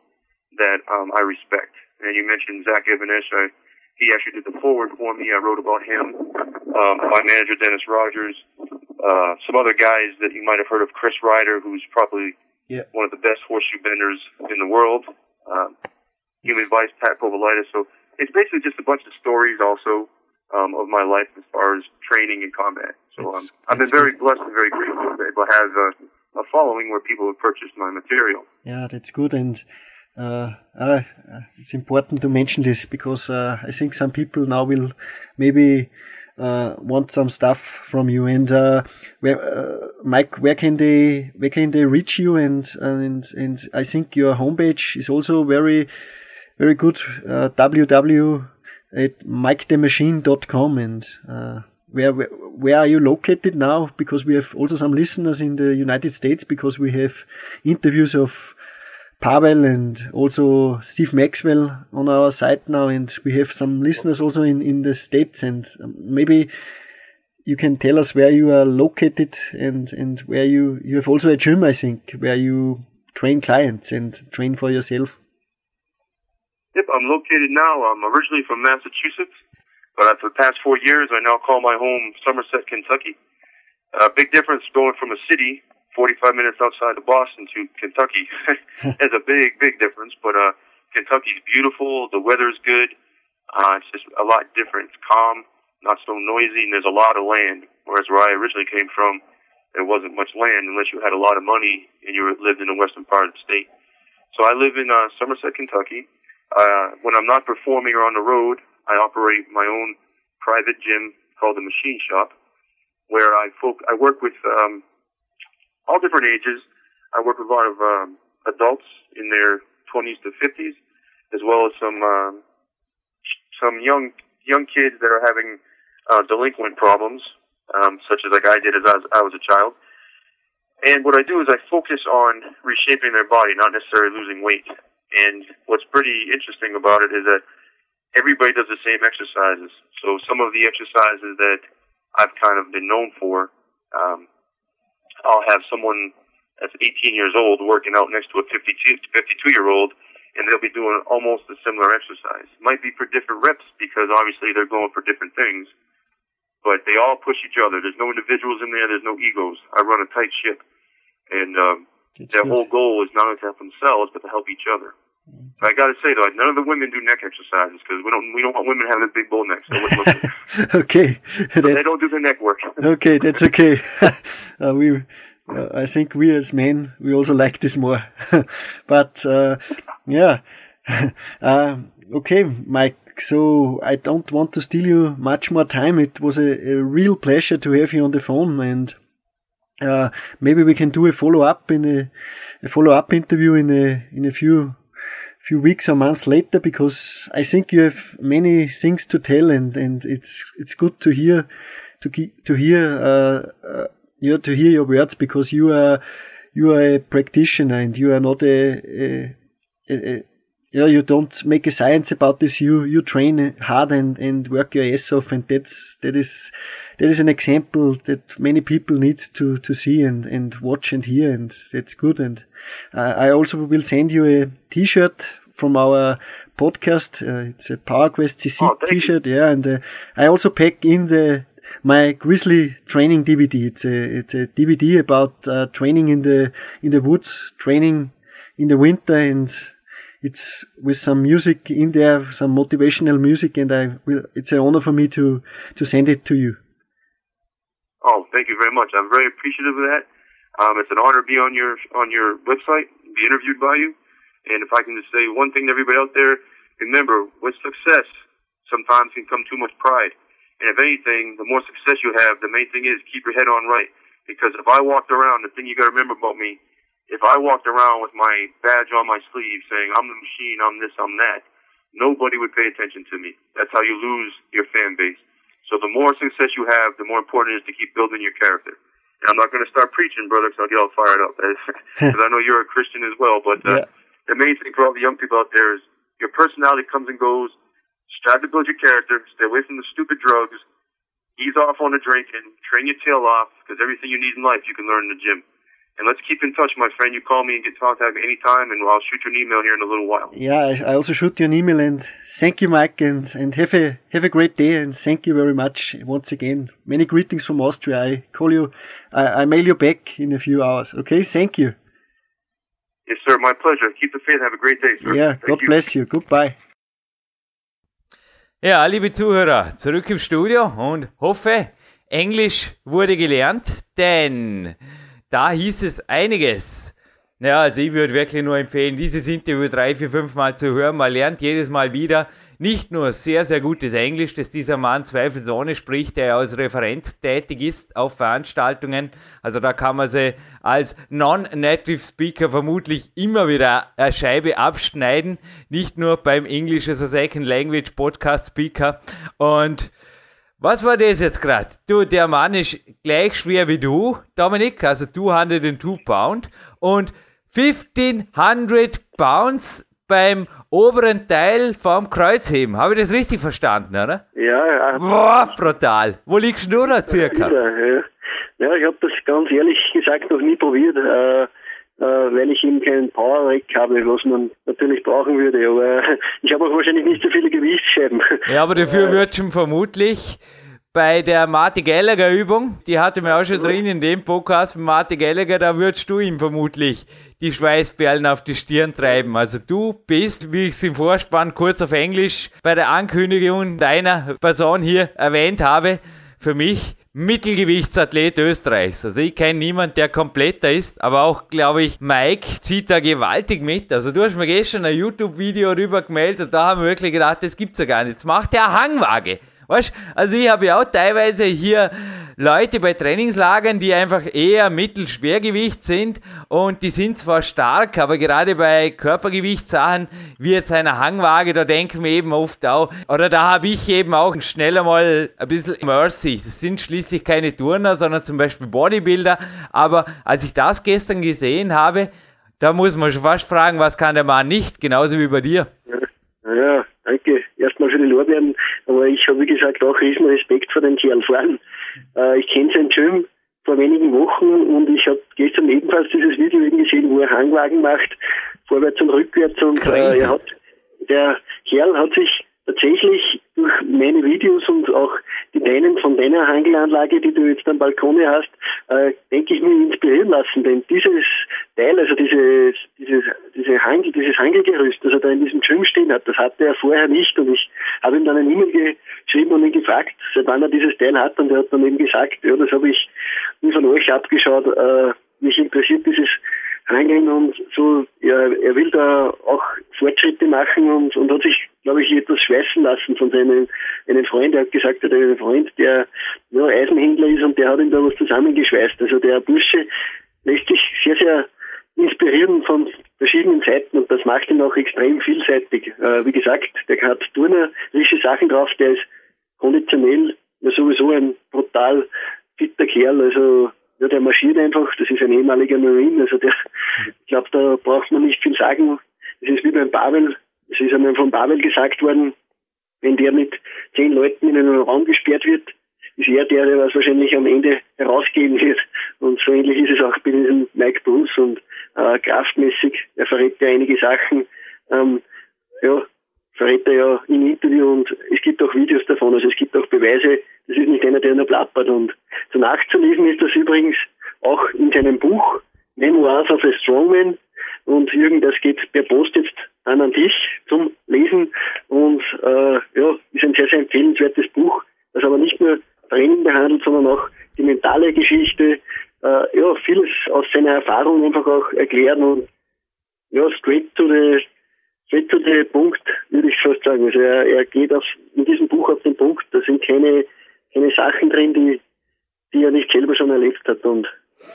that um, I respect. And you mentioned Zach Even-Esh. I, he actually did the foreword for me. I wrote about him. Um, my manager Dennis Rogers. Uh, some other guys that you might have heard of. Chris Rider, who's probably Yeah. one of the best horseshoe benders in the world. Um, Human Vice, Pat Povilaitis. So it's basically just a bunch of stories also um, of my life as far as training and combat. So um, I've been very blessed and very grateful to be able to have uh, a following where people have purchased my material. Yeah, that's good, and uh, uh, it's important to mention this because uh, I think some people now will maybe uh, want some stuff from you. And uh, where, uh, Mike, where can they where can they reach you? And and and I think your homepage is also very very good. Www at and where where are you located now? Because we have also some listeners in the United States because we have interviews of Pavel and also Steve Maxwell on our site now, and we have some listeners also in in the states. And um, maybe you can tell us where you are located and and where you you have also a gym, I think, where you train clients and train for yourself. Yep, I'm located now. I'm originally from Massachusetts, but for the past four years, I now call my home Somerset, Kentucky. A big difference going from a city 45 minutes outside of Boston to Kentucky. There's a big, big difference, but uh, Kentucky's beautiful. The weather's good. Uh, it's just a lot different. It's calm, not so noisy, and there's a lot of land. Whereas where I originally came from, there wasn't much land unless you had a lot of money and you lived in the western part of the state. So I live in uh, Somerset, Kentucky. Uh, when I'm not performing or on the road, I operate my own private gym called the Machine Shop, where I folk I work with um, all different ages. I work with a lot of um, adults in their 20s to 50s, as well as some um, some young young kids that are having uh, delinquent problems, um, such as like I did as I was, I was a child. And what I do is I focus on reshaping their body, not necessarily losing weight. And what's pretty interesting about it is that everybody does the same exercises. So some of the exercises that I've kind of been known for, um, I'll have someone that's 18 years old working out next to a 52, 52 year old, and they'll be doing almost a similar exercise. Might be for different reps because obviously they're going for different things, but they all push each other. There's no individuals in there. There's no egos. I run a tight ship, and um, That's their good. whole goal is not only to help themselves, but to help each other. But I got to say though, none of the women do neck exercises because we don't we don't want women having a big bull necks. They, wouldn't look good. okay, So they don't do the neck work. okay, that's okay. uh, we, uh, I think we as men, we also like this more. but uh, yeah, um, okay, Mike. So I don't want to steal you much more time. It was a, a real pleasure to have you on the phone, and uh, maybe we can do a follow up in a, a follow up interview in a in a few few weeks or months later because I think you have many things to tell and, and it's it's good to hear to to hear uh, uh, to hear your words because you are you are a practitioner and you are not a a, a, yeah, you don't make a science about this. You you train hard and and work your ass off, and that's that is that is an example that many people need to to see and and watch and hear, and that's good. And uh, I also will send you a T-shirt from our podcast. Uh, it's a PowerQuest CC Oh. T-shirt, yeah, and uh, I also pack in the my Grizzly training DVD. It's a it's a DVD about uh, training in the in the woods, training in the winter, and it's with some music in there, some motivational music, and I will. It's an honor for me to to send it to you. Oh, thank you very much. I'm very appreciative of that. Um, it's an honor to be on your on your website, be interviewed by you. And if I can just say one thing to everybody out there, remember, with success, sometimes can come too much pride. And if anything, the more success you have, the main thing is keep your head on right. Because if I walked around, the thing you got to remember about me, if I walked around with my badge on my sleeve saying I'm the machine, I'm this, I'm that, nobody would pay attention to me. That's how you lose your fan base. So the more success you have, the more important it is to keep building your character. And I'm not going to start preaching, brother, because I'll get all fired up. Because I know you're a Christian as well. But uh, Yeah. the main thing for all the young people out there is your personality comes and goes. Strive to build your character. Stay away from the stupid drugs. Ease off on the drinking. Train your tail off, because everything you need in life you can learn in the gym. And let's keep in touch, my friend. You call me and get contact me anytime, and I'll shoot you an email here in a little while. Yeah, I, I also shoot you an email and thank you, Mike, and and have a have a great day and thank you very much once again. Many greetings from Austria. I call you, I, I mail you back in a few hours. Okay, thank you. Yes, sir. My pleasure. Keep the faith. Have a great day, sir. Yeah, Thank God you. bless you. Goodbye. Ja, liebe Zuhörer, zurück im Studio und hoffe, Englisch wurde gelernt, denn da hieß es einiges. Ja, also ich würde wirklich nur empfehlen, dieses Interview drei, vier, fünf Mal zu hören. Man lernt jedes Mal wieder nicht nur sehr, sehr gutes Englisch, das dieser Mann zweifelsohne spricht, der als Referent tätig ist auf Veranstaltungen. Also da kann man sie als Non-Native Speaker vermutlich immer wieder eine Scheibe abschneiden. Nicht nur beim English as a Second Language Podcast Speaker. Und was war das jetzt gerade? Du, der Mann ist gleich schwer wie du, Dominik, also 202 Pound und 1500 Pounds beim oberen Teil vom Kreuzheben. Habe ich das richtig verstanden, oder? Ja, ja. Boah, brutal. Wo liegst du da circa? Ja, ja. ja ich habe das ganz ehrlich gesagt noch nie probiert, äh, äh, weil ich eben keinen Power Rack habe, was man natürlich brauchen würde. Aber ich habe auch wahrscheinlich nicht so viele Gewichtsscheiben. Ja, aber dafür wird schon vermutlich bei der Marty Gallagher Übung, die hatte wir auch schon drin in dem Podcast mit Marty Gallagher, da würdest du ihm vermutlich die Schweißperlen auf die Stirn treiben. Also du bist, wie ich es im Vorspann kurz auf Englisch bei der Ankündigung deiner Person hier erwähnt habe, für mich Mittelgewichtsathlet Österreichs. Also ich kenne niemanden, der kompletter ist, aber auch, glaube ich, Mike zieht da gewaltig mit. Also du hast mir gestern ein YouTube-Video rüber gemeldet und da haben wir wirklich gedacht, das gibt's ja gar nicht. Jetzt macht der Hangwaage. Weißt also ich habe ja auch teilweise hier Leute bei Trainingslagern, die einfach eher Mittelschwergewicht sind und die sind zwar stark, aber gerade bei Körpergewichtssachen wie jetzt eine Hangwaage, da denken wir eben oft auch, oder da habe ich eben auch schneller mal ein bisschen Mercy. Das sind schließlich keine Turner, sondern zum Beispiel Bodybuilder, aber als ich das gestern gesehen habe, da muss man schon fast fragen, was kann der Mann nicht, genauso wie bei dir. Ja, danke. Erstmal für die Lorbeeren. Aber ich habe, wie gesagt, auch riesen Respekt vor dem Kerl fahren. Äh, ich kenne sein Gym vor wenigen Wochen und ich habe gestern ebenfalls dieses Video eben gesehen, wo er Hangwagen macht, vorwärts und rückwärts. Und äh, hat, der Kerl hat sich tatsächlich durch meine Videos und auch die deinen von deiner Hangelanlage, die du jetzt am Balkone hast, äh, denke ich mir inspirieren lassen. Denn dieses Teil, also dieses, dieses, diese Hangel, dieses Hangelgerüst, das er da in diesem Gym stehen hat, das hatte er vorher nicht und ich habe ihm dann eine E-Mail geschrieben und ihn gefragt, seit wann er dieses Teil hat und er hat dann eben gesagt, ja, das habe ich nie von euch abgeschaut, äh, mich interessiert dieses Hangeln und so, ja, er will da auch Fortschritte machen und, und hat sich, glaube ich, etwas schweißen lassen von seinem einem Freund. Er hat gesagt, er hat einen Freund, der ja, Eisenhändler ist und der hat ihm da was zusammengeschweißt. Also der Bursche lässt sich sehr, sehr inspirieren von verschiedenen Seiten und das macht ihn auch extrem vielseitig. Äh, wie gesagt, der hat turnerische Sachen drauf, der ist konditionell ja, sowieso ein brutal fitter Kerl, also ja, der marschiert einfach, das ist ein ehemaliger Marine, also der, ich glaube, da braucht man nicht viel sagen. Das ist wie beim Pavel, es ist einmal von Pavel gesagt worden, wenn der mit zehn Leuten in einen Raum gesperrt wird, ist er der, der was wahrscheinlich am Ende herausgeben wird. Und so ähnlich ist es auch bei diesem Mike Bruce und äh, kraftmäßig, er verrät ja einige Sachen, ähm, ja, verrät er ja im Interview und es gibt auch Videos davon, also es gibt auch Beweise, das ist nicht einer, der nur plappert. Und so nachzulesen ist das übrigens auch in seinem Buch Memoirs of a Strongman, und Jürgen, das geht per Post jetzt an an dich zum Lesen. Und äh, ja, ist ein sehr, sehr empfehlenswertes Buch, das aber nicht nur Training behandelt, sondern auch die mentale Geschichte, äh, ja, vieles aus seiner Erfahrung einfach auch erklären und ja, straight to the, straight to the Punkt, würde ich fast sagen. Also er, er geht auf, in diesem Buch auf den Punkt, da sind keine, keine Sachen drin, die, die er nicht selber schon erlebt hat und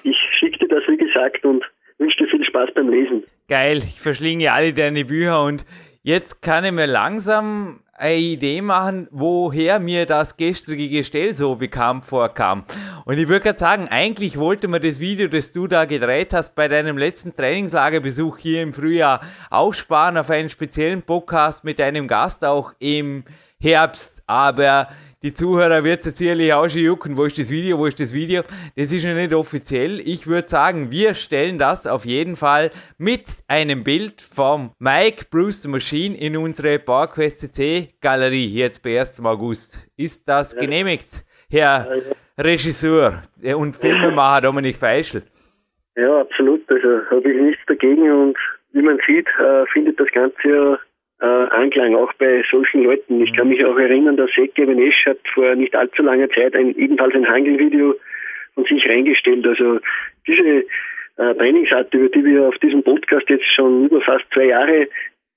ich schickte das, wie gesagt, und wünsche dir viel Spaß beim Lesen. Geil, ich verschlinge alle deine Bücher und jetzt kann ich mir langsam eine Idee machen, woher mir das gestrige Gestell so bekannt vorkam. Und ich würde gerade sagen, eigentlich wollte man das Video, das du da gedreht hast, bei deinem letzten Trainingslagerbesuch hier im Frühjahr aufsparen auf einen speziellen Podcast mit einem Gast auch im Herbst. Aber die Zuhörer wird es sicherlich auch schon jucken. Wo ist das Video? Wo ist das Video? Das ist noch nicht offiziell. Ich würde sagen, wir stellen das auf jeden Fall mit einem Bild vom Mike Bruce the Machine in unsere PowerQuest CC Galerie jetzt bei 1. August. Ist das ja. genehmigt, Herr ja, Regisseur und Filmemacher Dominik Feischl? Ja, absolut. Also habe ich nichts dagegen und wie man sieht, äh, findet das Ganze ja äh, Anklang, auch bei solchen Leuten. Ich kann mich auch erinnern, dass Seke Benesch hat vor nicht allzu langer Zeit ein, ebenfalls ein Hangelvideo von sich reingestellt. Also diese äh, Trainingsart, über die wir auf diesem Podcast jetzt schon über fast zwei Jahre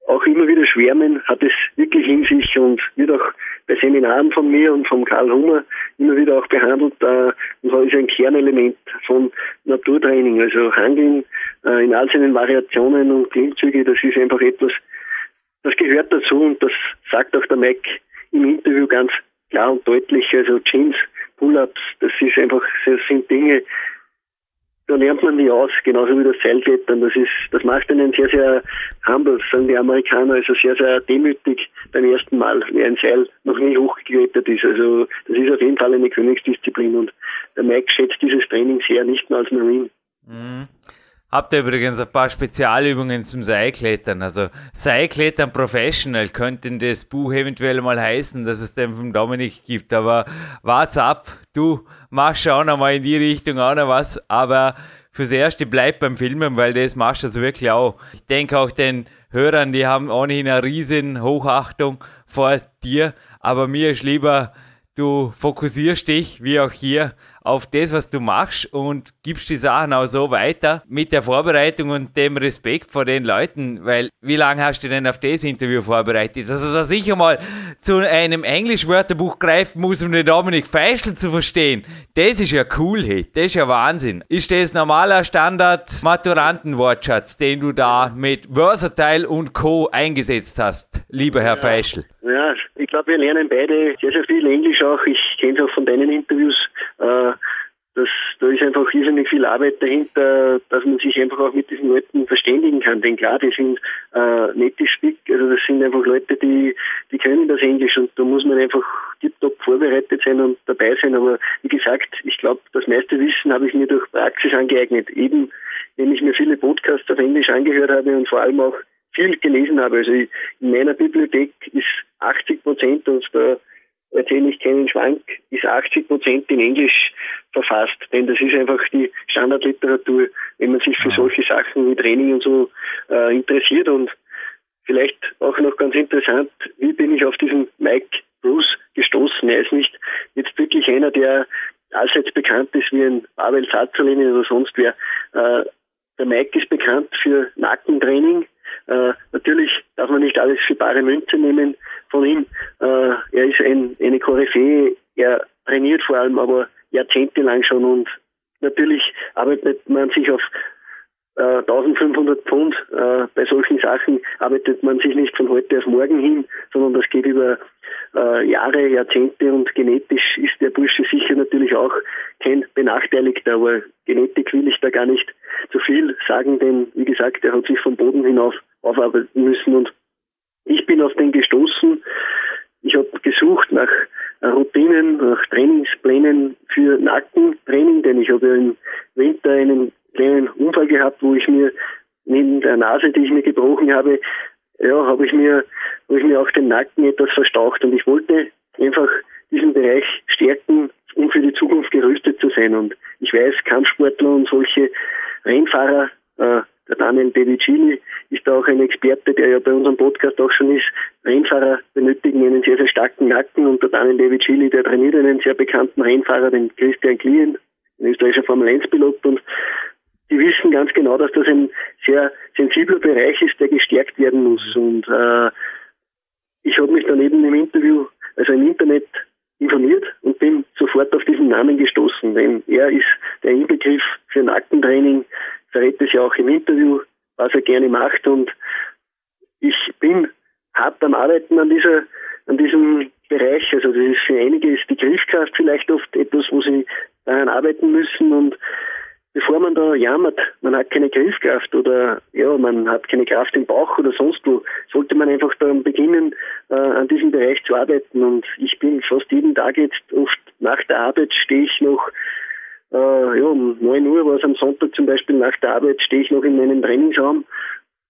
auch immer wieder schwärmen, hat es wirklich in sich und wird auch bei Seminaren von mir und vom Karl Hummer immer wieder auch behandelt äh, und ist ein Kernelement von Naturtraining. Also Handeln äh, in all seinen Variationen und Klimmzüge, das ist einfach etwas, das gehört dazu und das sagt auch der Mike im Interview ganz klar und deutlich. Also Jeans, Pull-ups, das ist einfach, das sind Dinge, da lernt man nie aus, genauso wie das Seilklettern. Das ist, das macht einen sehr, sehr humble, sagen die Amerikaner, also sehr, sehr demütig beim ersten Mal, wie ein Seil noch nie hochgeklettert ist. Also das ist auf jeden Fall eine Königsdisziplin und der Mike schätzt dieses Training sehr, nicht nur als Marine. Mhm. Habt ihr übrigens ein paar Spezialübungen zum Seilklettern. Also Seilklettern Professional könnte das Buch eventuell mal heißen, dass es den vom Dominik gibt. Aber wart's ab, du machst schon einmal in die Richtung auch noch was. Aber fürs Erste bleib beim Filmen, weil das machst du also wirklich auch. Ich denke auch den Hörern, die haben ohnehin eine riesen Hochachtung vor dir. Aber mir ist lieber, du fokussierst dich, wie auch hier, auf das, was du machst und gibst die Sachen auch so weiter mit der Vorbereitung und dem Respekt vor den Leuten, weil wie lange hast du denn auf das Interview vorbereitet? Also, dass ich mal zu einem Englisch-Wörterbuch greifen muss, um den Dominik Feischl zu verstehen, das ist ja cool, hey. das ist ja Wahnsinn. Ist das normaler Standard-Maturantenwortschatz, den du da mit Versatile und Co. eingesetzt hast, lieber Herr ja. Feischl? Ja, ich glaube, wir lernen beide sehr, sehr viel Englisch auch. Ich kenne es auch von deinen Interviews. Äh, das, da ist einfach irrsinnig viel Arbeit dahinter, dass man sich einfach auch mit diesen Leuten verständigen kann. Denn klar, die sind äh, nette Spick, also das sind einfach Leute, die, die können das Englisch und da muss man einfach tiptop vorbereitet sein und dabei sein. Aber wie gesagt, ich glaube, das meiste Wissen habe ich mir durch Praxis angeeignet. Eben, wenn ich mir viele Podcasts auf Englisch angehört habe und vor allem auch viel gelesen habe. Also in meiner Bibliothek ist 80 Prozent und da erzähle ich keinen Schwank, ist 80 Prozent in Englisch verfasst. Denn das ist einfach die Standardliteratur, wenn man sich für solche Sachen wie Training und so äh, interessiert. Und vielleicht auch noch ganz interessant, wie bin ich auf diesen Mike Bruce gestoßen? Er ist nicht jetzt wirklich einer, der allseits bekannt ist wie ein Pavel Zazzolini oder sonst wer. Äh, der Mike ist bekannt für Nackentraining. Äh, natürlich darf man nicht alles für bare Münze nehmen von ihm. Äh, er ist ein, eine Koryphäe, er trainiert vor allem aber jahrzehntelang schon und natürlich arbeitet man sich auf äh, 1500 Pfund. Äh, bei solchen Sachen arbeitet man sich nicht von heute auf morgen hin, sondern das geht über äh, Jahre, Jahrzehnte und genetisch ist der Bursche sicher natürlich auch kein Benachteiligter, aber Genetik will ich da gar nicht zu viel sagen, denn wie gesagt, er hat sich vom Boden hinauf aufarbeiten müssen und ich bin auf den gestoßen. Ich habe gesucht nach Routinen, nach Trainingsplänen für Nackentraining, denn ich habe ja im Winter einen kleinen Unfall gehabt, wo ich mir neben der Nase, die ich mir gebrochen habe, ja, habe ich mir, habe ich mir auch den Nacken etwas verstaucht und ich wollte einfach diesen Bereich stärken, um für die Zukunft gerüstet zu sein. Und ich weiß, Kampfsportler und solche Rennfahrer, äh, der Daniel Devicini ist da auch ein Experte, der ja bei unserem Podcast auch schon ist. Rennfahrer benötigen einen sehr, sehr starken Nacken und der Daniel Devicini, der trainiert einen sehr bekannten Rennfahrer, den Christian Klien, ein österreichischer Formel 1 Pilot und die wissen ganz genau, dass das ein sehr sensibler Bereich ist, der gestärkt werden muss. Und äh, ich habe mich dann eben im Interview, also im Internet informiert und bin sofort auf diesen Namen gestoßen, denn er ist der Inbegriff für Nackentraining, verrät es ja auch im Interview, was er gerne macht und ich bin hart am Arbeiten an dieser, an diesem Bereich. Also das ist für einige ist die Griffkraft vielleicht oft etwas, wo sie daran arbeiten müssen und bevor man da jammert, man hat keine Griffkraft oder ja, man hat keine Kraft im Bauch oder sonst wo, sollte man einfach dann beginnen, äh, an diesem Bereich zu arbeiten. Und ich bin fast jeden Tag jetzt oft nach der Arbeit stehe ich noch äh, ja, um 9 Uhr war es am Sonntag zum Beispiel nach der Arbeit, stehe ich noch in meinem Trainingsraum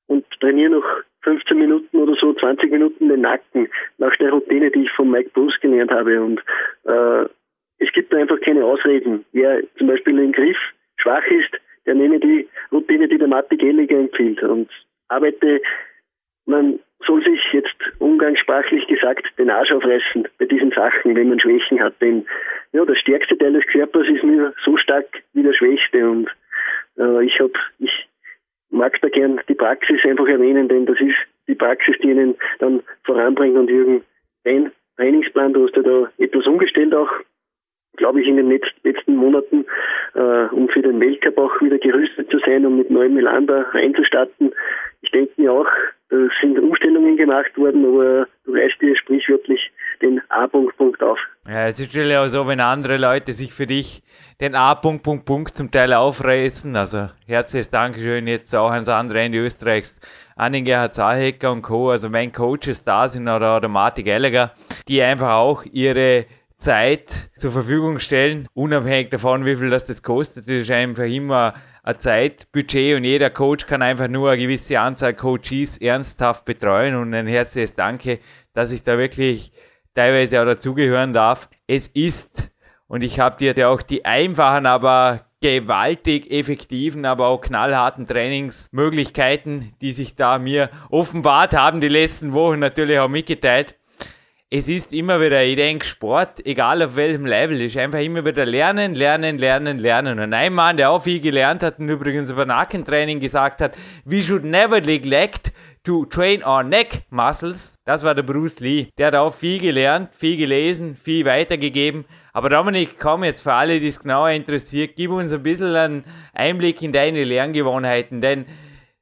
und trainiere noch 15 Minuten oder so, 20 Minuten den Nacken nach der Routine, die ich von Mike Bruce gelernt habe. Und äh, es gibt einfach keine Ausreden. Wer zum Beispiel im Griff schwach ist, der nehme die Routine, die der Matti Gelliger empfiehlt und arbeite, man soll sich jetzt umgangssprachlich gesagt den Arsch aufreißen bei diesen Sachen, wenn man Schwächen hat. Denn ja, der stärkste Teil des Körpers ist nur so stark wie der schwächste und äh, ich hab, ich mag da gern die Praxis einfach erwähnen, denn das ist die Praxis, die ihnen dann voranbringt und Jürgen, dein Trainingsplan, du hast ja da etwas umgestellt auch glaube ich, in den letzten Monaten, äh, um für den Weltcup auch wieder gerüstet zu sein, um mit neuem Melander einzustarten. Ich denke mir auch, es sind Umstellungen gemacht worden, aber du reißt dir sprichwörtlich den A-Punkt Punkt auf. Ja, es ist natürlich auch so, wenn andere Leute sich für dich den A-Punkt Punkt Punkt zum Teil aufreißen. Also herzliches Dankeschön jetzt auch ans andere Ende Österreichs, an den Gerhard Zahecker und Co., also mein Coaches da sind oder, oder Martin Gallagher, die einfach auch ihre Zeit zur Verfügung stellen, unabhängig davon, wie viel das, das kostet. Das ist einfach immer ein Zeitbudget und jeder Coach kann einfach nur eine gewisse Anzahl Coaches ernsthaft betreuen und ein herzliches Danke, dass ich da wirklich teilweise auch dazugehören darf. Es ist, und ich habe dir auch die einfachen, aber gewaltig effektiven, aber auch knallharten Trainingsmöglichkeiten, die sich da mir offenbart haben, die letzten Wochen natürlich auch mitgeteilt es ist immer wieder, ich denke, Sport, egal auf welchem Level, ist einfach immer wieder lernen, lernen, lernen, lernen. Und ein Mann, der auch viel gelernt hat und übrigens über Nackentraining gesagt hat, we should never neglect to train our neck muscles, das war der Bruce Lee. Der hat auch viel gelernt, viel gelesen, viel weitergegeben. Aber Dominik, komm jetzt für alle, die es genauer interessiert, gib uns ein bisschen einen Einblick in deine Lerngewohnheiten, denn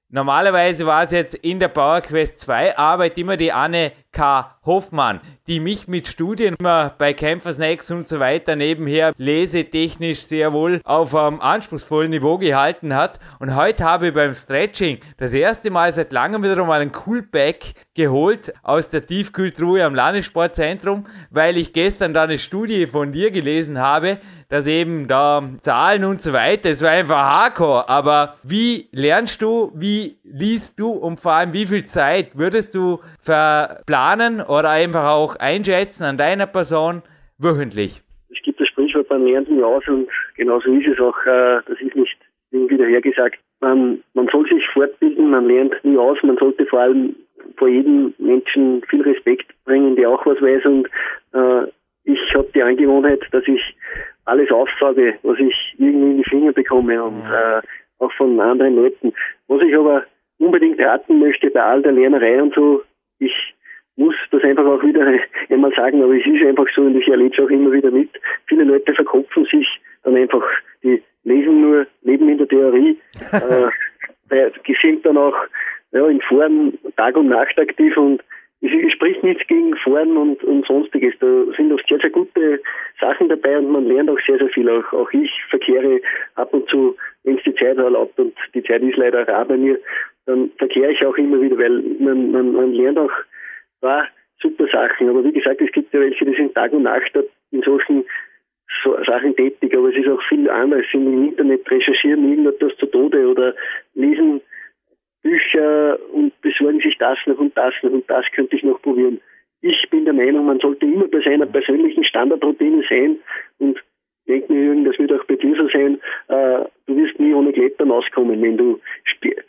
Normalerweise war es jetzt in der Power Quest 2 Arbeit immer die Anne K. Hoffmann, die mich mit Studien immer bei Kämpfersnacks und so weiter nebenher lesetechnisch sehr wohl auf einem anspruchsvollen Niveau gehalten hat. Und heute habe ich beim Stretching das erste Mal seit langem wieder mal ein Coolback geholt aus der Tiefkühltruhe am Landessportzentrum, weil ich gestern da eine Studie von dir gelesen habe, dass eben da Zahlen und so weiter, es war einfach Hardcore. Aber wie lernst du, wie liest du und vor allem wie viel Zeit würdest du verplanen oder einfach auch einschätzen an deiner Person wöchentlich? Es gibt das Sprichwort, man lernt nie aus und genauso ist es auch, äh, das ist nicht wieder hergesagt. Man, man soll sich fortbilden, man lernt nie aus, man sollte vor allem vor jedem Menschen viel Respekt bringen, der auch was weiß und äh, ich habe die Angewohnheit, dass ich alles aufsauge, was ich irgendwie in die Finger bekomme und äh, auch von anderen Leuten. Was ich aber unbedingt raten möchte bei all der Lernerei und so, ich muss das einfach auch wieder einmal sagen, aber es ist einfach so und ich erlebe es auch immer wieder mit. Viele Leute verkopfen sich dann einfach, die lesen nur, leben in der Theorie, äh, sind dann auch ja, in Foren Tag und Nacht aktiv und es spricht nichts gegen Foren und, und sonstiges. Da sind oft sehr, sehr gute Sachen dabei und man lernt auch sehr, sehr viel. Auch, auch ich verkehre ab und zu, wenn es die Zeit erlaubt und die Zeit ist leider rar bei mir, dann verkehre ich auch immer wieder, weil man, man, man lernt auch war super Sachen. Aber wie gesagt, es gibt ja welche, die sind Tag und Nacht in solchen so Sachen tätig, aber es ist auch viel anderes. Sind im Internet recherchieren irgendetwas zu Tode oder lesen Bücher und besorgen sich das noch und das noch und das könnte ich noch probieren. Ich bin der Meinung, man sollte immer bei seiner persönlichen Standardroutine sein und denke mir, Jürgen, das wird auch bei dir so sein, äh, du wirst nie ohne Klettern auskommen, wenn du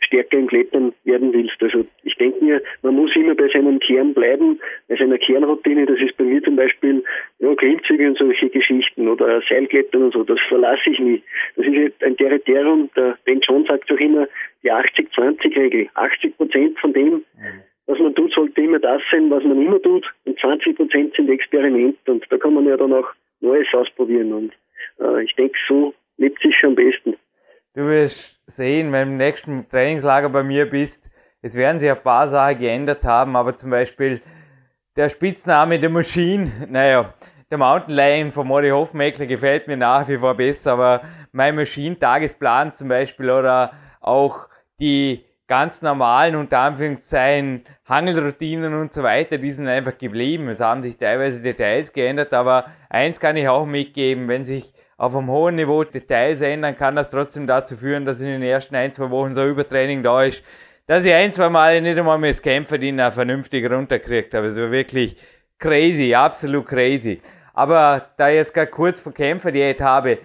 stärker im Klettern werden willst. Also ich denke mir, man muss immer bei seinem Kern bleiben, bei seiner Kernroutine. Das ist bei mir zum Beispiel ja, Klimmzüge und solche Geschichten oder Seilklettern und so. Das verlasse ich nie. Das ist ein Territorium, der Ben John sagt auch immer, die 80-20-Regel. 80 Prozent von dem, was man tut, sollte immer das sein, was man immer tut. Und 20 Prozent sind Experiment. Und da kann man ja dann auch Neues ausprobieren. Und äh, ich denke, so lebt sich am besten. Du wirst sehen, wenn du im nächsten Trainingslager bei mir bist, es werden sich ein paar Sachen geändert haben, aber zum Beispiel der Spitzname der Maschine, naja, der Mountain Lion von Mori Hofmeckler gefällt mir nach wie vor besser, aber mein Maschinen-Tagesplan zum Beispiel oder auch die ganz normalen, unter Anführungszeichen, Hangelroutinen und so weiter, die sind einfach geblieben. Es haben sich teilweise Details geändert, aber eins kann ich auch mitgeben, wenn sich auf einem hohen Niveau Details ändern, kann das trotzdem dazu führen, dass in den ersten ein, zwei Wochen so Übertraining da ist, dass ich ein, zwei Mal nicht einmal mehr das Kämpferdienst vernünftig runterkriegt habe. Es war wirklich crazy, absolut crazy. Aber da ich jetzt gerade kurz vor Kämpferdiät habe,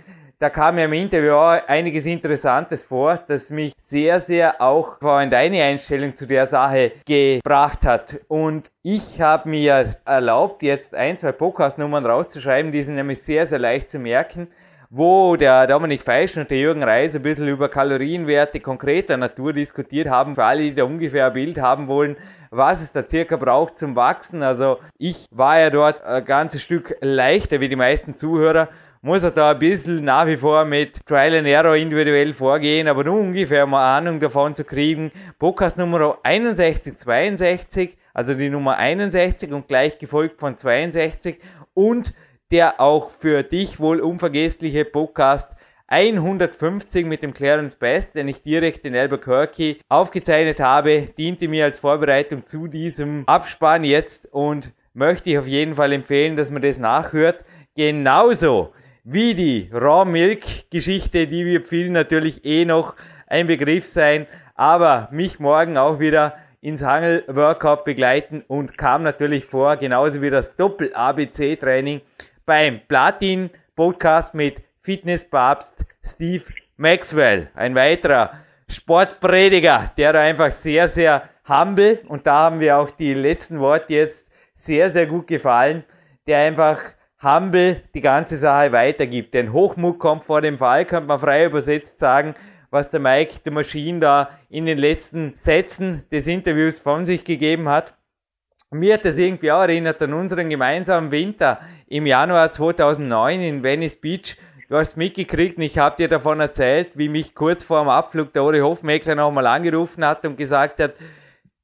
da kam mir im Interview auch einiges Interessantes vor, das mich sehr, sehr auch in deine Einstellung zu der Sache gebracht hat. Und ich habe mir erlaubt, jetzt ein, zwei Podcast-Nummern rauszuschreiben, die sind nämlich sehr, sehr leicht zu merken wo der Dominik Feisch und der Jürgen Reis ein bisschen über Kalorienwerte konkreter Natur diskutiert haben, für alle, die da ungefähr ein Bild haben wollen, was es da circa braucht zum Wachsen. Also ich war ja dort ein ganzes Stück leichter wie die meisten Zuhörer muss er da ein bisschen nach wie vor mit Trial and Error individuell vorgehen, aber nur ungefähr mal Ahnung davon zu kriegen. Podcast Nummer 6162, also die Nummer 61 und gleich gefolgt von 62 und der auch für dich wohl unvergessliche Podcast 150 mit dem Clarence Best, den ich direkt in Albuquerque aufgezeichnet habe, diente mir als Vorbereitung zu diesem Abspann jetzt und möchte ich auf jeden Fall empfehlen, dass man das nachhört. Genauso wie die Raw Milk Geschichte, die wir vielen natürlich eh noch ein Begriff sein, aber mich morgen auch wieder ins Hangel Workout begleiten und kam natürlich vor, genauso wie das Doppel ABC Training beim Platin Podcast mit Fitness Papst Steve Maxwell, ein weiterer Sportprediger, der da einfach sehr, sehr humble und da haben wir auch die letzten Worte jetzt sehr, sehr gut gefallen, der einfach humble die ganze Sache weitergibt. Denn Hochmut kommt vor dem Fall, könnte man frei übersetzt sagen, was der Mike der Maschine da in den letzten Sätzen des Interviews von sich gegeben hat. Mir hat das irgendwie auch erinnert an unseren gemeinsamen Winter im Januar 2009 in Venice Beach. Du hast mitgekriegt und ich habe dir davon erzählt, wie mich kurz vor dem Abflug der Ori Hofmeckler nochmal angerufen hat und gesagt hat,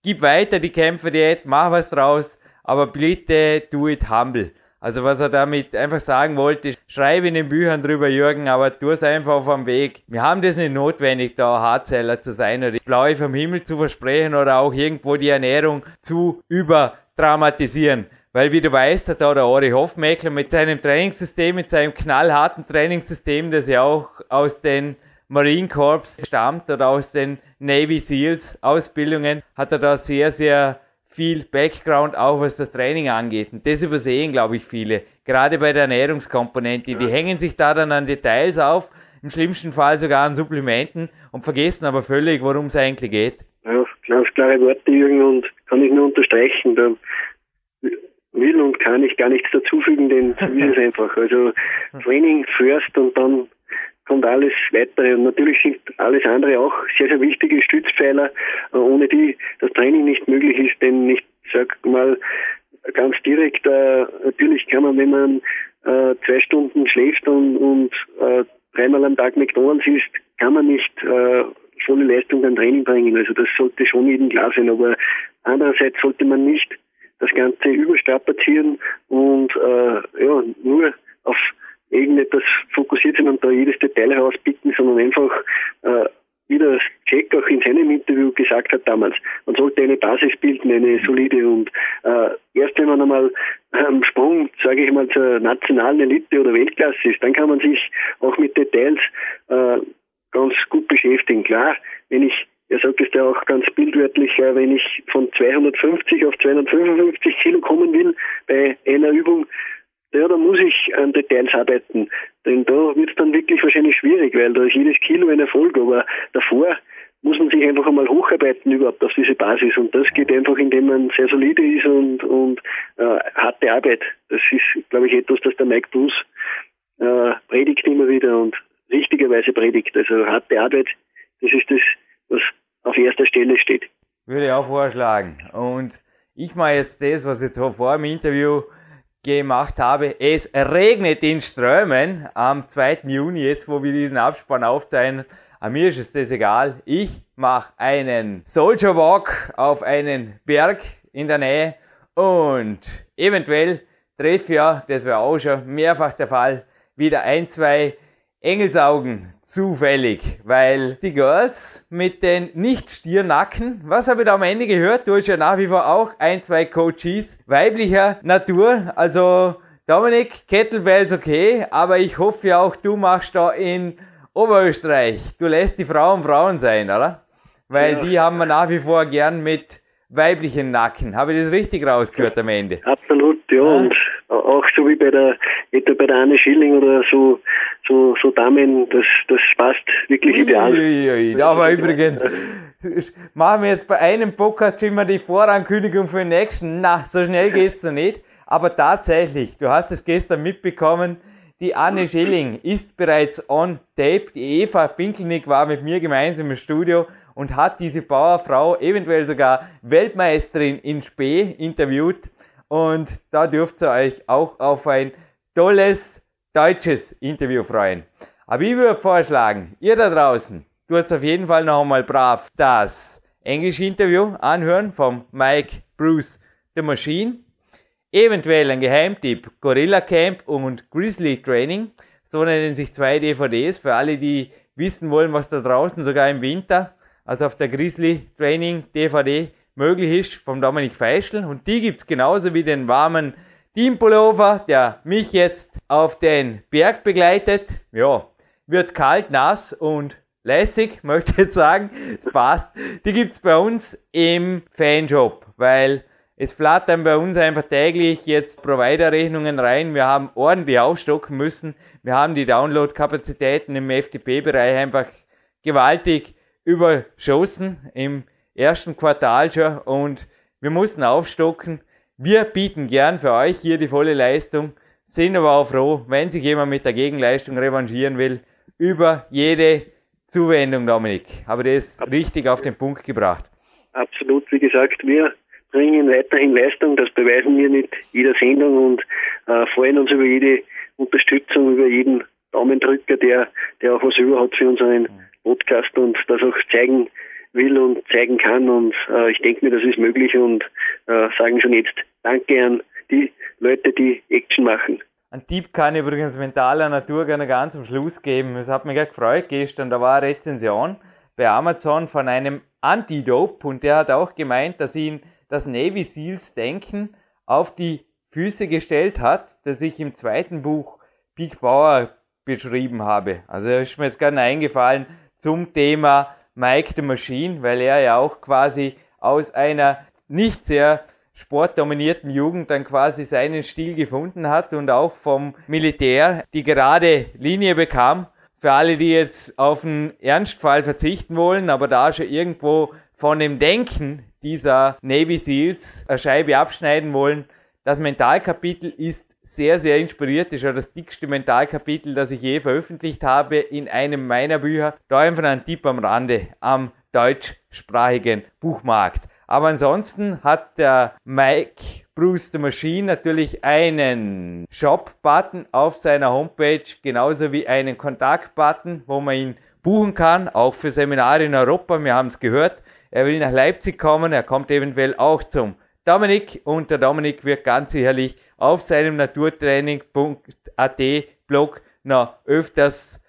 gib weiter die Kämpferdiät, mach was draus, aber bitte do it humble. Also was er damit einfach sagen wollte, schreibe in den Büchern drüber, Jürgen, aber tu es einfach auf dem Weg. Wir haben das nicht notwendig, da Hardseller zu sein oder das Blaue vom Himmel zu versprechen oder auch irgendwo die Ernährung zu überdramatisieren. Weil wie du weißt, hat da der Ori Hofmeckler mit seinem Trainingssystem, mit seinem knallharten Trainingssystem, das ja auch aus den Marine Corps stammt oder aus den Navy Seals Ausbildungen, hat er da sehr, sehr viel Background, auch was das Training angeht. Und das übersehen, glaube ich, viele. Gerade bei der Ernährungskomponente. Die hängen sich da dann an Details auf, im schlimmsten Fall sogar an Supplementen und vergessen aber völlig, worum es eigentlich geht. Ja, ganz klare Worte, Jürgen, und kann ich nur unterstreichen. Da will und kann ich gar nichts dazufügen, denn so ist es einfach. Also Training first und dann kommt alles weitere. Und natürlich sind alles andere auch sehr, sehr wichtige Stützpfeiler, äh, ohne die das Training nicht möglich ist. Denn ich sag mal ganz direkt, äh, natürlich kann man, wenn man äh, zwei Stunden schläft und, und äh, dreimal am Tag McDonalds isst, kann man nicht äh, volle Leistung beim Training bringen. Also das sollte schon jedem klar sein. Aber andererseits sollte man nicht das Ganze überstrapazieren und äh, ja, nur auf irgendetwas fokussiert sind und da jedes Detail herauspicken, sondern einfach äh, wie das Jack auch in seinem Interview gesagt hat damals, man sollte eine Basis bilden, eine solide und äh, erst wenn man einmal am Sprung, sage ich mal, zur nationalen Elite oder Weltklasse ist, dann kann man sich auch mit Details äh, ganz gut beschäftigen. Klar, wenn ich, er sagt es ja auch ganz bildwörtlich, wenn ich von 250 auf 255 Kilo kommen will bei einer Übung, ja, da muss ich an Details arbeiten. Denn da wird es dann wirklich wahrscheinlich schwierig, weil da ist jedes Kilo ein Erfolg. Aber davor muss man sich einfach einmal hocharbeiten überhaupt auf diese Basis. Und das geht einfach, indem man sehr solide ist und, und äh, harte Arbeit. Das ist, glaube ich, etwas, das der Mike Bruce äh, predigt immer wieder und richtigerweise predigt. Also harte Arbeit, das ist das, was auf erster Stelle steht. Würde ich auch vorschlagen. Und ich mache jetzt das, was ich so vor dem Interview gemacht habe. Es regnet in Strömen am 2. Juni, jetzt wo wir diesen Abspann aufzeichnen. A mir ist es das egal. Ich mache einen Soldier Walk auf einen Berg in der Nähe und eventuell treffe ja, das wäre auch schon mehrfach der Fall, wieder ein, zwei Engelsaugen zufällig, weil die Girls mit den Nicht-Stiernacken, was habe ich da am Ende gehört? Du hast ja nach wie vor auch ein, zwei Coaches weiblicher Natur, also Dominik, Kettlebells okay, aber ich hoffe ja auch, du machst da in Oberösterreich, du lässt die Frauen Frauen sein, oder? Weil ja. die haben wir nach wie vor gern mit weiblichen Nacken. Habe ich das richtig rausgehört am Ende? Absolut, ja. Und auch so wie bei der, etwa bei der Anne Schilling oder so, so, so Damen, das, das passt wirklich ideal. Uiuiui, aber übrigens, machen wir jetzt bei einem Podcast schon mal die Vorankündigung für den nächsten. Na, so schnell geht's noch nicht. Aber tatsächlich, du hast es gestern mitbekommen, die Anne Schilling ist bereits on tape. Die Eva Pinkelnick war mit mir gemeinsam im Studio und hat diese Bauerfrau, eventuell sogar Weltmeisterin in Spee, interviewt. Und da dürft ihr euch auch auf ein tolles deutsches Interview freuen. Aber ich würde vorschlagen, ihr da draußen, tut auf jeden Fall noch einmal brav das englische Interview anhören vom Mike Bruce The Machine. Eventuell ein Geheimtipp, Gorilla Camp und Grizzly Training. So nennen sich zwei DVDs für alle, die wissen wollen, was da draußen sogar im Winter, also auf der Grizzly Training DVD möglich ist vom Dominik Feischl. Und die gibt es genauso wie den warmen Teampullover, der mich jetzt auf den Berg begleitet. Ja, wird kalt, nass und lässig, möchte ich jetzt sagen. Es passt. Die gibt es bei uns im Fanshop, weil es flattern bei uns einfach täglich jetzt Provider-Rechnungen rein. Wir haben ordentlich aufstocken müssen. Wir haben die Download-Kapazitäten im FTP-Bereich einfach gewaltig überschossen im ersten Quartal schon und wir mussten aufstocken. Wir bieten gern für euch hier die volle Leistung, sind aber auch froh, wenn sich jemand mit der Gegenleistung revanchieren will, über jede Zuwendung, Dominik. Habe das richtig auf den Punkt gebracht. Absolut, wie gesagt, wir bringen weiterhin Leistung, das beweisen wir mit jeder Sendung und äh, freuen uns über jede Unterstützung, über jeden Daumendrücker, der, der auch was über hat für unseren Podcast und das auch zeigen will und zeigen kann. Und äh, ich denke mir, das ist möglich und äh, sagen schon jetzt Danke an die Leute, die Action machen. Ein Tipp kann ich übrigens mentaler Natur gerne ganz am Schluss geben. Es hat mich ja gefreut gestern, da war eine Rezension bei Amazon von einem Antidope und der hat auch gemeint, dass ihn das Navy Seals Denken auf die Füße gestellt hat, das ich im zweiten Buch Big Power beschrieben habe. Also ist mir jetzt gerne eingefallen zum Thema Mike the Machine, weil er ja auch quasi aus einer nicht sehr sportdominierten Jugend dann quasi seinen Stil gefunden hat und auch vom Militär die gerade Linie bekam. Für alle, die jetzt auf einen Ernstfall verzichten wollen, aber da schon irgendwo von dem Denken dieser Navy Seals eine Scheibe abschneiden wollen, das Mentalkapitel ist sehr, sehr inspiriert. Das ist ja das dickste Mentalkapitel, das ich je veröffentlicht habe in einem meiner Bücher. Da einfach ein Tipp am Rande am deutschsprachigen Buchmarkt. Aber ansonsten hat der Mike Bruce the Machine natürlich einen Shop-Button auf seiner Homepage, genauso wie einen Kontakt-Button, wo man ihn buchen kann, auch für Seminare in Europa. Wir haben es gehört. Er will nach Leipzig kommen, er kommt eventuell auch zum Dominik und der Dominik wird ganz sicherlich auf seinem naturtraining.at Blog noch öfters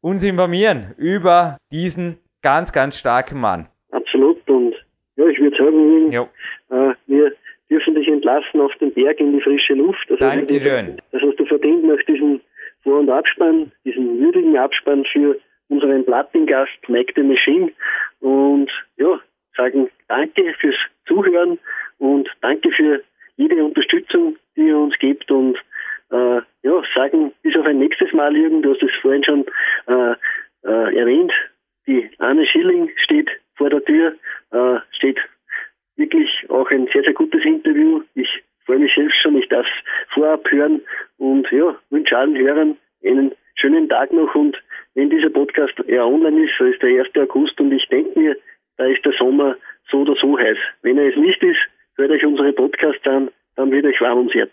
uns informieren über diesen ganz, ganz starker Mann. Absolut. Und ja, ich würde sagen, äh, wir dürfen dich entlassen auf den Berg in die frische Luft. Das Dankeschön. Das hast du verdient nach diesem Vor- und Abspann, diesen würdigen Abspann für unseren Plattingast Mike the Machine. Und ja, sagen danke fürs Zuhören und danke für jede Unterstützung, die ihr uns gebt und äh, ja, sagen bis auf ein nächstes Mal, Jürgen, du hast es vorhin schon äh, äh, erwähnt, die Anne Schilling steht vor der Tür, äh, steht wirklich auch ein sehr, sehr gutes Interview. Ich freue mich selbst schon, ich darf vorab hören und ja, wünsche allen Hörern einen schönen Tag noch und wenn dieser Podcast ja online ist, so ist der 1. August und ich denke mir, da ist der Sommer so oder so heiß. Wenn er es nicht ist, hört euch unsere Podcasts an, dann wird euch warm ums Herz.